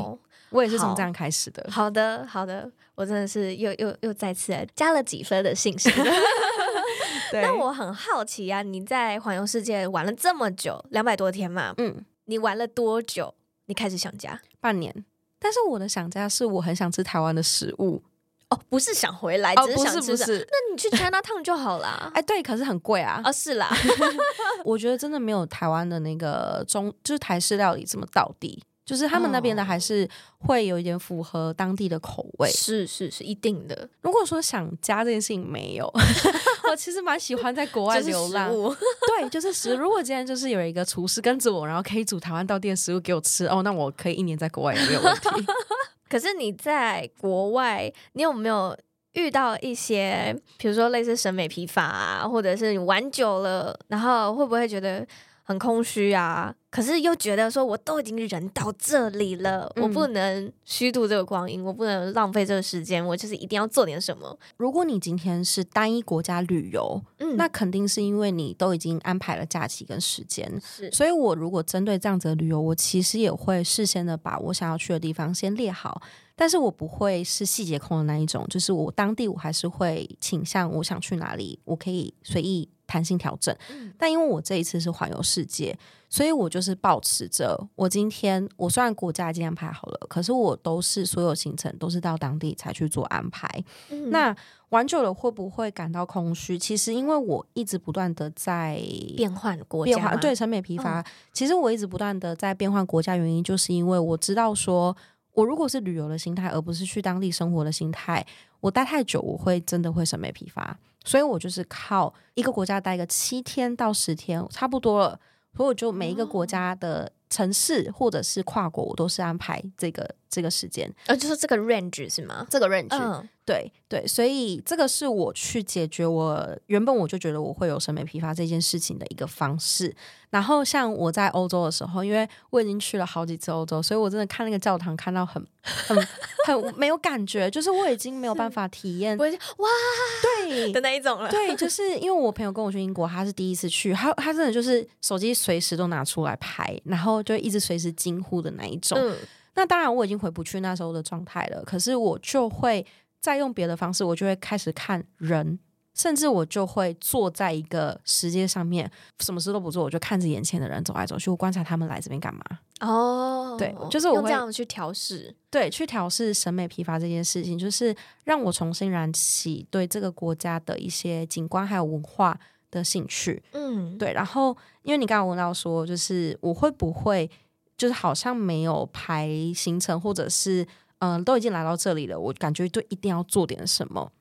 我也是从这样开始的。好，好的，好的，我真的是又又又再次加了几分的信心。对，那我很好奇啊，你在环游世界玩了这么久，两百多天嘛，嗯，你玩了多久？你开始想家？半年。但是我的想家是我很想吃台湾的食物。哦，不是想回来，只是想吃。哦、不是不是，那你去 China Town 就好啦。哎，对，可是很贵啊。哦，是啦，我觉得真的没有台湾的那个中，就是台式料理这么到地。就是他们那边的还是会有一点符合当地的口味。是是是，一定的。如果说想加这件事情没有，我其实蛮喜欢在国外流浪。对，就是食。如果今天就是有一个厨师跟着我，然后可以煮台湾道地的食物给我吃，哦，那我可以一年在国外也没有问题。可是你在国外，你有没有遇到一些，比如说类似审美疲乏啊，或者是你玩久了，然后会不会觉得很空虚啊？可是又觉得说，我都已经人到这里了，嗯、我不能虚度这个光阴，我不能浪费这个时间，我就是一定要做点什么。如果你今天是单一国家旅游，嗯，那肯定是因为你都已经安排了假期跟时间。是，所以我如果针对这样子的旅游，我其实也会事先的把我想要去的地方先列好，但是我不会是细节控的那一种，就是我当地我还是会倾向我想去哪里，我可以随意弹性调整。嗯，但因为我这一次是环游世界。所以我就是保持着，我今天我虽然国家已经安排好了，可是我都是所有行程都是到当地才去做安排。嗯、那玩久了会不会感到空虚？其实因为我一直不断的在变换国家，对审美疲乏。嗯、其实我一直不断的在变换国家，原因就是因为我知道说，我如果是旅游的心态，而不是去当地生活的心态，我待太久，我会真的会审美疲乏。所以我就是靠一个国家待个七天到十天，差不多了。所以我就每一个国家的城市或者是跨国，我都是安排这个这个时间，呃，就是这个 range 是吗？这个 range，嗯。对对，所以这个是我去解决我原本我就觉得我会有审美疲乏这件事情的一个方式。然后像我在欧洲的时候，因为我已经去了好几次欧洲，所以我真的看那个教堂看到很很很没有感觉，就是我已经没有办法体验哇对的那一种了。对，就是因为我朋友跟我去英国，他是第一次去，他他真的就是手机随时都拿出来拍，然后就一直随时惊呼的那一种。嗯，那当然我已经回不去那时候的状态了，可是我就会。再用别的方式，我就会开始看人，甚至我就会坐在一个石阶上面，什么事都不做，我就看着眼前的人走来走去，我观察他们来这边干嘛。哦，对，就是我会这样去调试，对，去调试审美疲乏这件事情，就是让我重新燃起对这个国家的一些景观还有文化的兴趣。嗯，对。然后，因为你刚刚问到说，就是我会不会，就是好像没有排行程，或者是嗯、呃，都已经来到这里了，我感觉就一定要做点什么。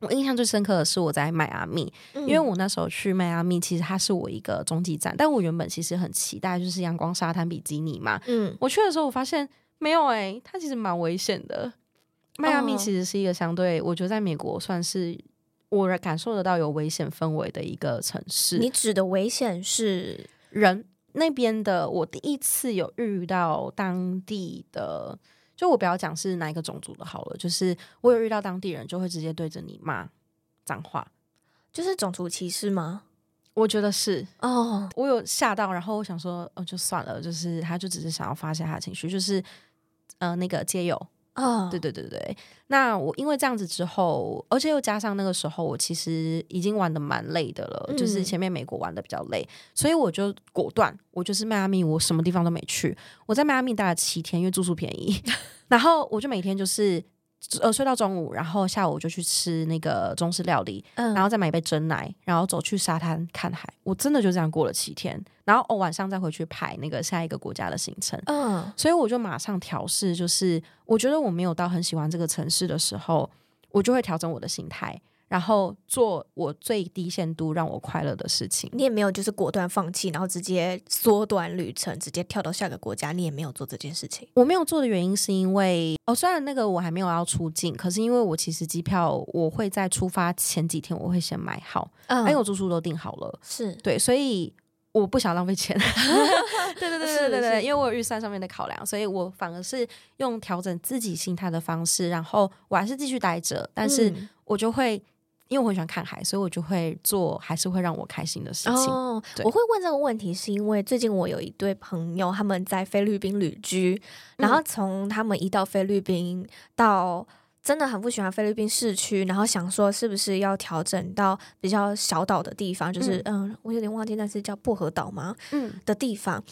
我印象最深刻的是我在迈阿密，嗯、因为我那时候去迈阿密，其实它是我一个中继站，但我原本其实很期待就是阳光沙滩比基尼嘛。嗯，我去的时候我发现没有哎、欸，它其实蛮危险的。迈阿密其实是一个相对，我觉得在美国算是我感受得到有危险氛围的一个城市。你指的危险是人那边的？我第一次有遇到当地的。就我不要讲是哪一个种族的好了，就是我有遇到当地人就会直接对着你骂脏话，就是种族歧视吗？我觉得是哦，oh. 我有吓到，然后我想说，哦，就算了，就是他就只是想要发泄他的情绪，就是呃那个街友。哦，oh. 对对对对，那我因为这样子之后，而且又加上那个时候我其实已经玩的蛮累的了，嗯、就是前面美国玩的比较累，所以我就果断，我就是迈阿密，我什么地方都没去，我在迈阿密待了七天，因为住宿便宜，然后我就每天就是。呃，睡到中午，然后下午就去吃那个中式料理，嗯，然后再买一杯真奶，然后走去沙滩看海。我真的就这样过了七天，然后哦，晚上再回去排那个下一个国家的行程。嗯，所以我就马上调试，就是我觉得我没有到很喜欢这个城市的时候，我就会调整我的心态。然后做我最低限度让我快乐的事情。你也没有就是果断放弃，然后直接缩短旅程，直接跳到下个国家。你也没有做这件事情。我没有做的原因是因为哦，虽然那个我还没有要出境，可是因为我其实机票我会在出发前几天我会先买好，嗯，因为我住宿都订好了，是对，所以我不想浪费钱。对对对对对对，因为我有预算上面的考量，所以我反而是用调整自己心态的方式，然后我还是继续待着，但是我就会。因为我很喜欢看海，所以我就会做还是会让我开心的事情。哦，我会问这个问题，是因为最近我有一对朋友，他们在菲律宾旅居，然后从他们一到菲律宾到真的很不喜欢菲律宾市区，然后想说是不是要调整到比较小岛的地方，就是嗯，嗯，我有点忘记那是叫薄荷岛吗？嗯，的地方。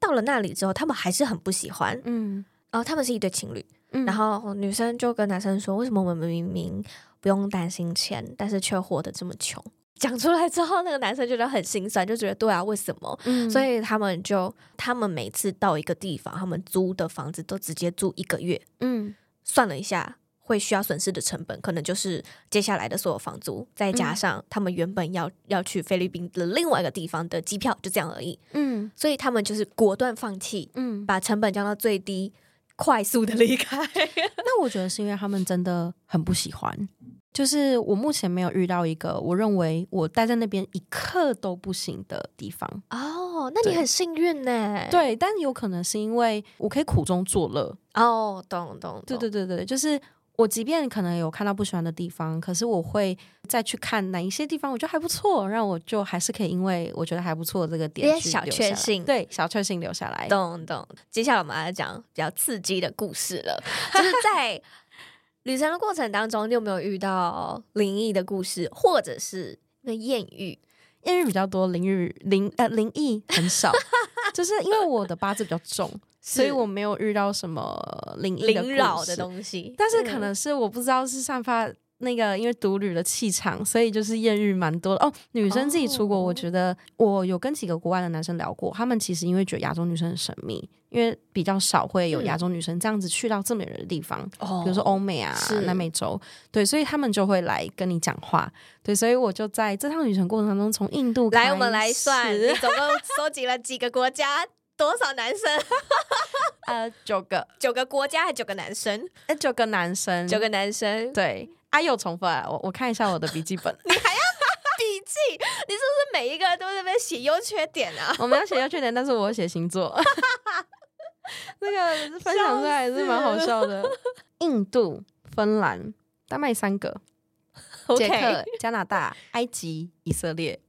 到了那里之后，他们还是很不喜欢。嗯，然后他们是一对情侣，嗯，然后女生就跟男生说：“为什么我们明明？”不用担心钱，但是却活得这么穷。讲出来之后，那个男生觉得很心酸，就觉得对啊，为什么？嗯，所以他们就，他们每次到一个地方，他们租的房子都直接租一个月。嗯，算了一下，会需要损失的成本，可能就是接下来的所有房租，再加上他们原本要要去菲律宾的另外一个地方的机票，就这样而已。嗯，所以他们就是果断放弃，嗯，把成本降到最低。快速的离开，那我觉得是因为他们真的很不喜欢。就是我目前没有遇到一个我认为我待在那边一刻都不行的地方。哦，那你很幸运呢。对，但有可能是因为我可以苦中作乐。哦，懂懂懂。对对对对，就是。我即便可能有看到不喜欢的地方，可是我会再去看哪一些地方，我觉得还不错，让我就还是可以，因为我觉得还不错这个点小确幸，对，小确幸留下来。懂懂。接下来我们来讲比较刺激的故事了，就是在 旅程的过程当中，你有没有遇到灵异的故事，或者是那艳遇？艳遇比较多，灵异灵呃灵异很少，就是因为我的八字比较重。所以我没有遇到什么灵异的，的东西，但是可能是我不知道是散发那个因为独旅的气场，所以就是艳遇蛮多的。哦。女生自己出国，我觉得我有跟几个国外的男生聊过，他们其实因为觉得亚洲女生很神秘，因为比较少会有亚洲女生这样子去到这么远的地方，嗯、比如说欧美啊、南美洲，对，所以他们就会来跟你讲话，对，所以我就在这趟旅程过程当中，从印度来，我们来算，你总共收集了几个国家？多少男生？呃，九个，九个国家还九个男生？呃，九个男生，九个男生。对，啊，有重复啊！我我看一下我的笔记本，你还要笔记？你是不是每一个都在那边写优缺点啊？我没有写优缺点，但是我写星座。那个分享出来还是蛮好笑的。印度、芬兰、丹麦三个，捷克、加拿大、埃及、以色列。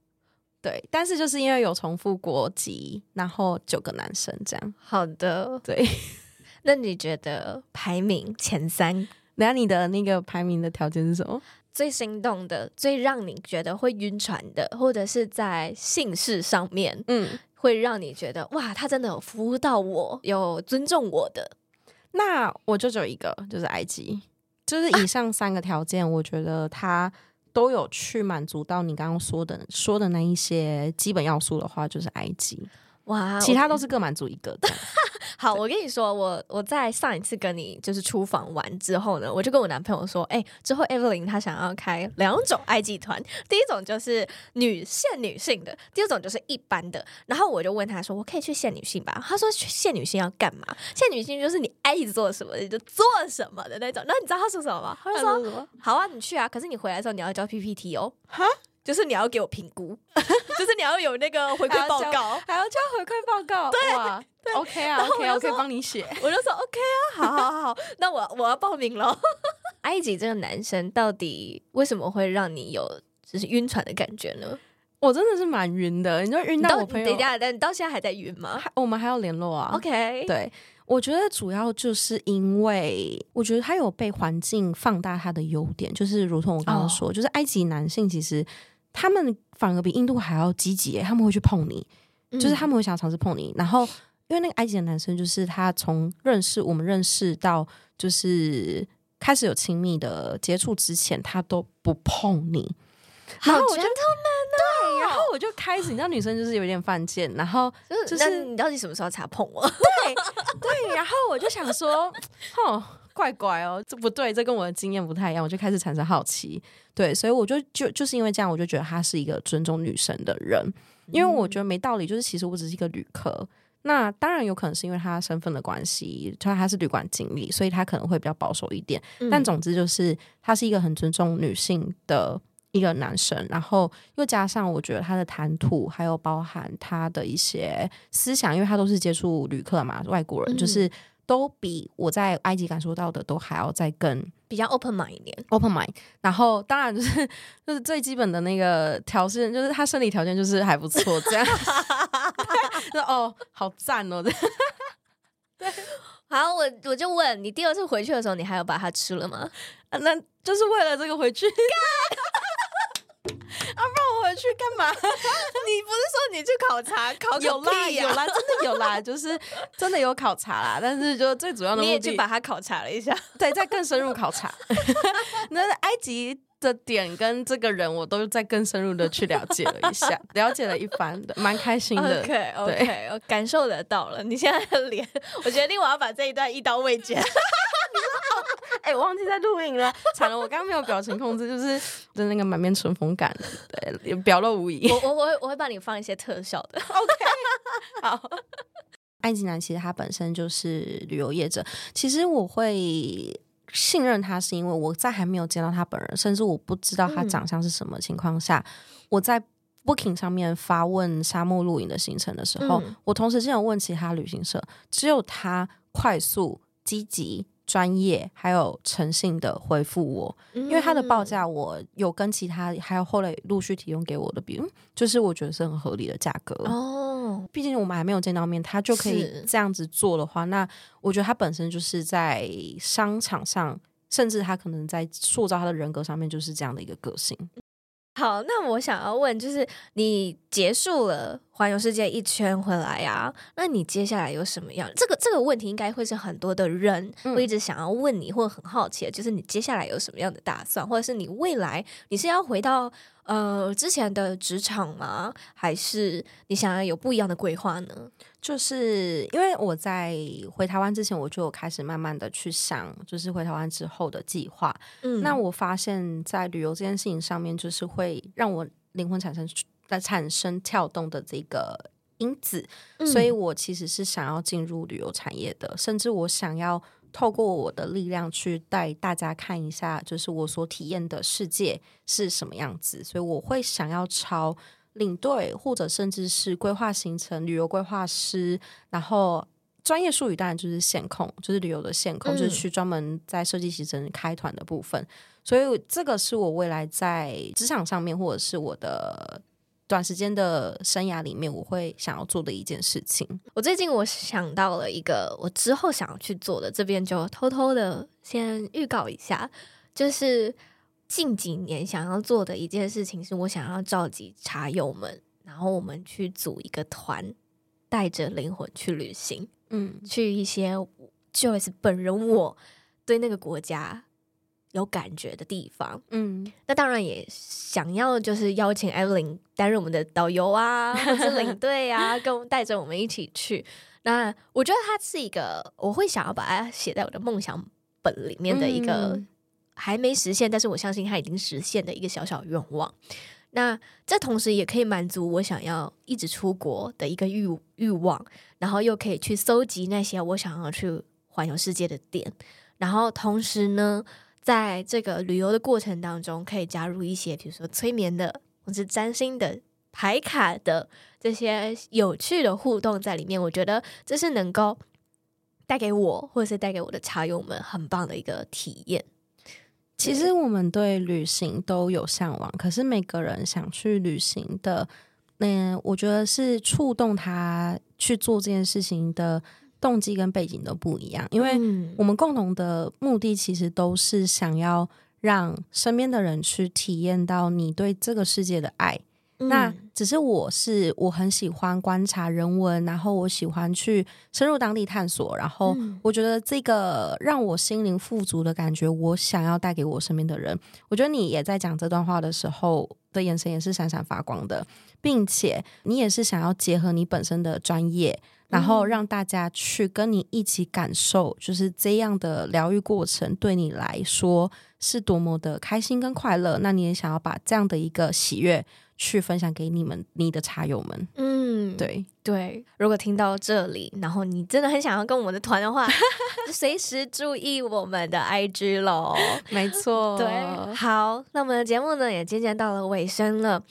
对，但是就是因为有重复国籍，然后九个男生这样。好的，对。那你觉得排名前三？那你的那个排名的条件是什么？最心动的，最让你觉得会晕船的，或者是在姓氏上面，嗯，会让你觉得哇，他真的有服务到我，有尊重我的。那我就只有一个，就是埃及，就是以上三个条件，啊、我觉得他。都有去满足到你刚刚说的说的那一些基本要素的话，就是埃及。哇，其他都是各满足一个的。好，我跟你说，我我在上一次跟你就是出访完之后呢，我就跟我男朋友说，哎、欸，之后 Evelyn 她想要开两种爱 g 团，第一种就是女限女性的，第二种就是一般的。然后我就问他说，我可以去限女性吧？他说去限女性要干嘛？限女性就是你爱做什么你就做什么的那种。那你知道他说什么吗？他就说，说好啊，你去啊，可是你回来的时候你要交 PPT 哦。哈？就是你要给我评估，就是你要有那个回馈报告，还要交回馈报告。对，OK 啊，OK，我可以帮你写。我就说 OK 啊，好好好，那我我要报名了。埃及这个男生到底为什么会让你有就是晕船的感觉呢？我真的是蛮晕的，你就晕到我朋友。等一下，但你到现在还在晕吗？我们还要联络啊。OK，对，我觉得主要就是因为我觉得他有被环境放大他的优点，就是如同我刚刚说，oh. 就是埃及男性其实。他们反而比印度还要积极，他们会去碰你，嗯、就是他们会想尝试碰你。然后，因为那个埃及的男生，就是他从认识我们认识到就是开始有亲密的接触之前，他都不碰你。好我就开始，你知道，女生就是有点犯贱，然后 就是你到底什么时候才碰我？对 对，然后我就想说，哦。怪怪哦，这不对，这跟我的经验不太一样，我就开始产生好奇，对，所以我就就就是因为这样，我就觉得他是一个尊重女生的人，因为我觉得没道理，就是其实我只是一个旅客，那当然有可能是因为他身份的关系，他他是旅馆经理，所以他可能会比较保守一点，但总之就是他是一个很尊重女性的一个男生，然后又加上我觉得他的谈吐，还有包含他的一些思想，因为他都是接触旅客嘛，外国人就是。都比我在埃及感受到的都还要再更比较 open mind 一点，open mind。然后当然就是就是最基本的那个条件，就是他生理条件就是还不错，这样。说哦，好赞哦！对，好，我我就问你，第二次回去的时候，你还有把它吃了吗？啊，那就是为了这个回去。啊，让我回去干嘛？你不是说你去考察考、啊、有啦有啦，真的有啦，就是真的有考察啦。但是就最主要的，你也去把它考察了一下，对，再更深入考察。那埃及的点跟这个人，我都在更深入的去了解了一下，了解了一番的，蛮开心的。OK OK，我感受得到了。你现在的脸，我决定我要把这一段一刀未剪。哎、欸，我忘记在录影了，惨了！我刚刚没有表情控制，就是就那个满面春风感，对，表露无遗。我我我会我会帮你放一些特效的。OK，好。埃及男其实他本身就是旅游业者，其实我会信任他，是因为我在还没有见到他本人，甚至我不知道他长相是什么情况下，嗯、我在 Booking 上面发问沙漠露营的行程的时候，嗯、我同时是有问其他旅行社，只有他快速积极。专业还有诚信的回复我，因为他的报价我有跟其他还有后来陆续提供给我的比如，就是我觉得是很合理的价格哦。毕竟我们还没有见到面，他就可以这样子做的话，那我觉得他本身就是在商场上，甚至他可能在塑造他的人格上面就是这样的一个个性。好，那我想要问，就是你结束了环游世界一圈回来呀、啊，那你接下来有什么样？这个这个问题应该会是很多的人会一直想要问你，或者很好奇的，就是你接下来有什么样的打算，或者是你未来你是要回到呃之前的职场吗？还是你想要有不一样的规划呢？就是因为我在回台湾之前，我就开始慢慢的去想，就是回台湾之后的计划。嗯，那我发现，在旅游这件事情上面，就是会让我灵魂产生在产生跳动的这个因子，嗯，所以我其实是想要进入旅游产业的，甚至我想要透过我的力量去带大家看一下，就是我所体验的世界是什么样子，所以我会想要朝。领队或者甚至是规划行程、旅游规划师，然后专业术语当然就是线控，就是旅游的线控，嗯、就是去专门在设计行程开团的部分。所以这个是我未来在职场上面，或者是我的短时间的生涯里面，我会想要做的一件事情。我最近我想到了一个我之后想要去做的，这边就偷偷的先预告一下，就是。近几年想要做的一件事情，是我想要召集茶友们，然后我们去组一个团，带着灵魂去旅行，嗯，去一些 Joyce 本人我对那个国家有感觉的地方。嗯，那当然也想要就是邀请 Evelyn 担任我们的导游啊，或是领队啊，跟我们带着我们一起去。那我觉得它是一个，我会想要把它写在我的梦想本里面的一个还没实现，但是我相信它已经实现的一个小小愿望。那这同时也可以满足我想要一直出国的一个欲欲望，然后又可以去搜集那些我想要去环游世界的点，然后同时呢，在这个旅游的过程当中，可以加入一些比如说催眠的或是占星的牌卡的这些有趣的互动在里面。我觉得这是能够带给我或者是带给我的茶友们很棒的一个体验。其实我们对旅行都有向往，可是每个人想去旅行的，嗯，我觉得是触动他去做这件事情的动机跟背景都不一样。因为我们共同的目的其实都是想要让身边的人去体验到你对这个世界的爱。那只是我是我很喜欢观察人文，然后我喜欢去深入当地探索，然后我觉得这个让我心灵富足的感觉，我想要带给我身边的人。我觉得你也在讲这段话的时候的眼神也是闪闪发光的，并且你也是想要结合你本身的专业，然后让大家去跟你一起感受，就是这样的疗愈过程对你来说是多么的开心跟快乐。那你也想要把这样的一个喜悦。去分享给你们，你的茶友们。嗯，对对。如果听到这里，然后你真的很想要跟我们的团的话，随时注意我们的 IG 喽。没错，对。好，那我们的节目呢也渐渐到了尾声了。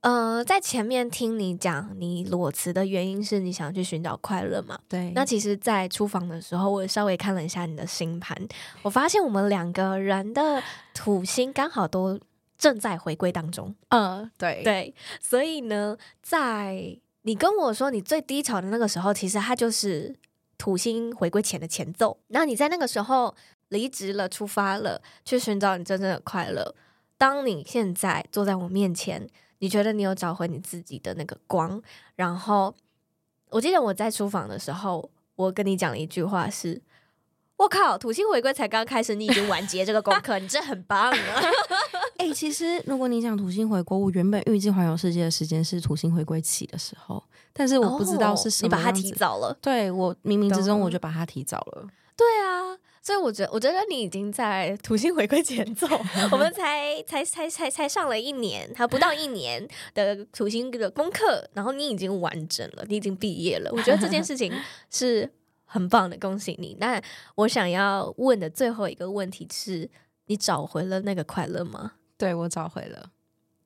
呃，在前面听你讲你裸辞的原因是你想去寻找快乐嘛？对。那其实，在出访的时候，我稍微看了一下你的星盘，我发现我们两个人的土星刚好都。正在回归当中，嗯，对对，所以呢，在你跟我说你最低潮的那个时候，其实它就是土星回归前的前奏。那你在那个时候离职了，出发了，去寻找你真正的快乐。当你现在坐在我面前，你觉得你有找回你自己的那个光。然后，我记得我在书房的时候，我跟你讲了一句话是。我靠，土星回归才刚开始，你已经完结这个功课，你真的很棒啊！哎、欸，其实如果你想土星回归，我原本预计环游世界的时间是土星回归起的时候，但是我不知道是什么、哦，你把它提早了。对，我冥冥之中我就把它提早了。对啊，所以我觉得，我觉得你已经在土星回归前奏，我们才才才才才上了一年，还不到一年的土星的功课，然后你已经完整了，你已经毕业了。我觉得这件事情是。很棒的，恭喜你！那我想要问的最后一个问题是：你找回了那个快乐吗？对，我找回了。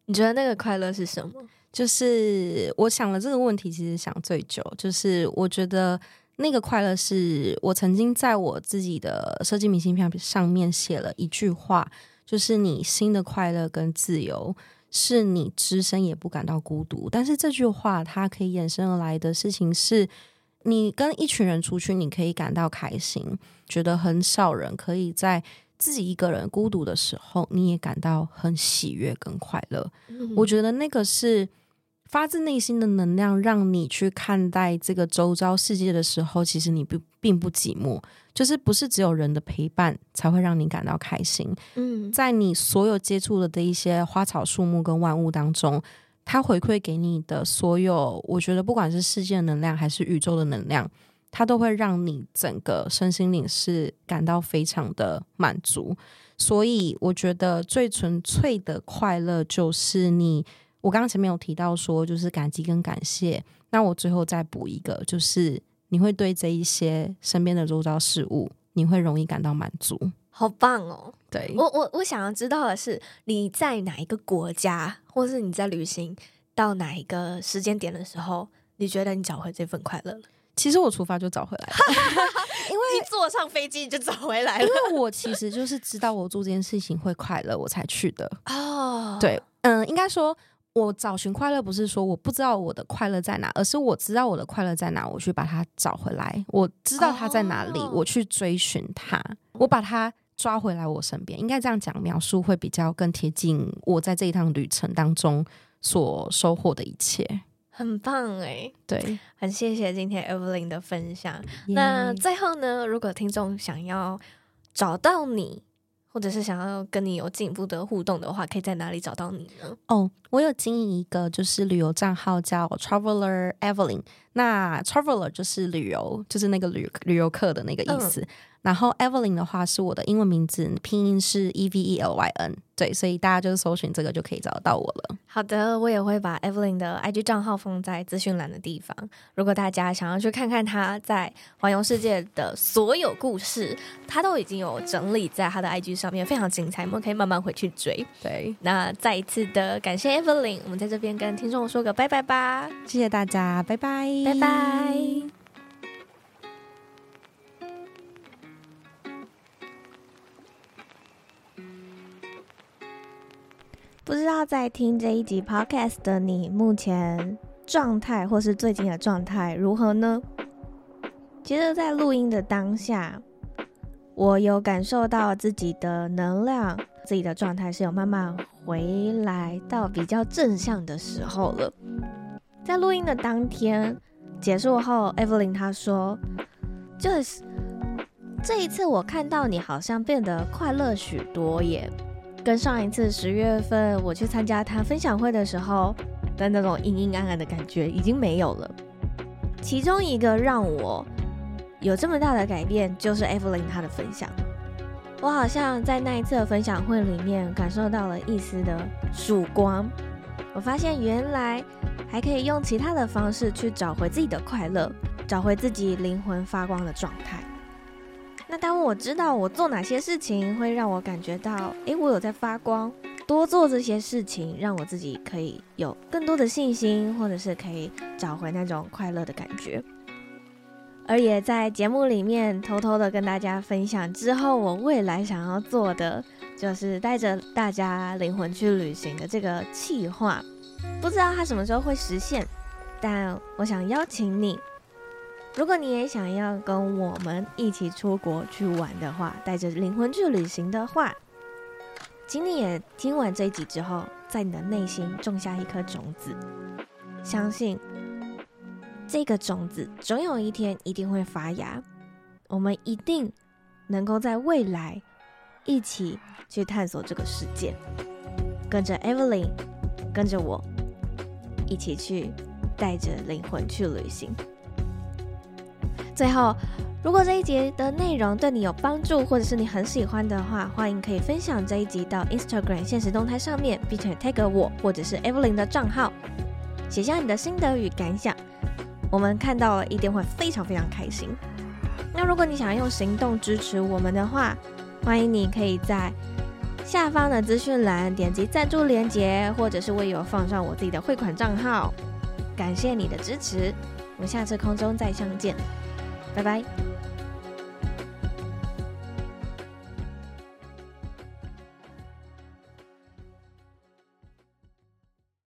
你觉得那个快乐是什么？就是我想了这个问题，其实想最久。就是我觉得那个快乐是我曾经在我自己的设计明信片上面写了一句话，就是你新的快乐跟自由，是你只身也不感到孤独。但是这句话它可以衍生而来的事情是。你跟一群人出去，你可以感到开心，觉得很少人可以在自己一个人孤独的时候，你也感到很喜悦跟快乐。嗯。我觉得那个是发自内心的能量，让你去看待这个周遭世界的时候，其实你不并不寂寞，就是不是只有人的陪伴才会让你感到开心。嗯，在你所有接触的的一些花草树木跟万物当中。它回馈给你的所有，我觉得不管是世界的能量还是宇宙的能量，它都会让你整个身心灵是感到非常的满足。所以我觉得最纯粹的快乐就是你，我刚刚前面有提到说，就是感激跟感谢。那我最后再补一个，就是你会对这一些身边的周遭事物，你会容易感到满足。好棒哦！对，我我我想要知道的是，你在哪一个国家，或是你在旅行到哪一个时间点的时候，你觉得你找回这份快乐了？其实我出发就找回来了，因为一坐上飞机就找回来了。因为我其实就是知道我做这件事情会快乐，我才去的。哦，对，嗯，应该说。我找寻快乐不是说我不知道我的快乐在哪，而是我知道我的快乐在哪，我去把它找回来。我知道它在哪里，我去追寻它，我把它抓回来我身边。应该这样讲描述会比较更贴近我在这一趟旅程当中所收获的一切。很棒哎，对，很谢谢今天 Evelyn 的分享。那最后呢，如果听众想要找到你，或者是想要跟你有进一步的互动的话，可以在哪里找到你呢？哦，我有经营一个就是旅游账号叫 Traveler Evelyn，那 Traveler 就是旅游，就是那个旅旅游客的那个意思。嗯然后 Evelyn 的话是我的英文名字，拼音是 E V E L Y N，对，所以大家就是搜寻这个就可以找得到我了。好的，我也会把 Evelyn 的 IG 账号放在资讯栏的地方。如果大家想要去看看她在环游世界的所有故事，她都已经有整理在他的 IG 上面，非常精彩，我们可以慢慢回去追。对，那再一次的感谢 Evelyn，我们在这边跟听众说个拜拜吧，谢谢大家，拜拜，拜拜。不知道在听这一集 podcast 的你，目前状态或是最近的状态如何呢？其实，在录音的当下，我有感受到自己的能量、自己的状态是有慢慢回来到比较正向的时候了。在录音的当天结束后，Evelyn 她说：“就是这一次，我看到你好像变得快乐许多耶。”跟上一次十月份我去参加他分享会的时候的那种阴阴暗暗的感觉已经没有了。其中一个让我有这么大的改变，就是 Evelyn 她的分享。我好像在那一次的分享会里面感受到了一丝的曙光。我发现原来还可以用其他的方式去找回自己的快乐，找回自己灵魂发光的状态。那当我知道我做哪些事情会让我感觉到，诶，我有在发光，多做这些事情，让我自己可以有更多的信心，或者是可以找回那种快乐的感觉。而也在节目里面偷偷的跟大家分享之后，我未来想要做的就是带着大家灵魂去旅行的这个计划，不知道它什么时候会实现，但我想邀请你。如果你也想要跟我们一起出国去玩的话，带着灵魂去旅行的话，请你也听完这一集之后，在你的内心种下一颗种子，相信这个种子总有一天一定会发芽，我们一定能够在未来一起去探索这个世界，跟着 Evelyn，跟着我一起去带着灵魂去旅行。最后，如果这一节的内容对你有帮助，或者是你很喜欢的话，欢迎可以分享这一集到 Instagram 现实动态上面，并且 tag 我或者是 Evelyn 的账号，写下你的心得与感想，我们看到了一定会非常非常开心。那如果你想要用行动支持我们的话，欢迎你可以在下方的资讯栏点击赞助链接，或者是我有放上我自己的汇款账号，感谢你的支持，我们下次空中再相见。拜拜。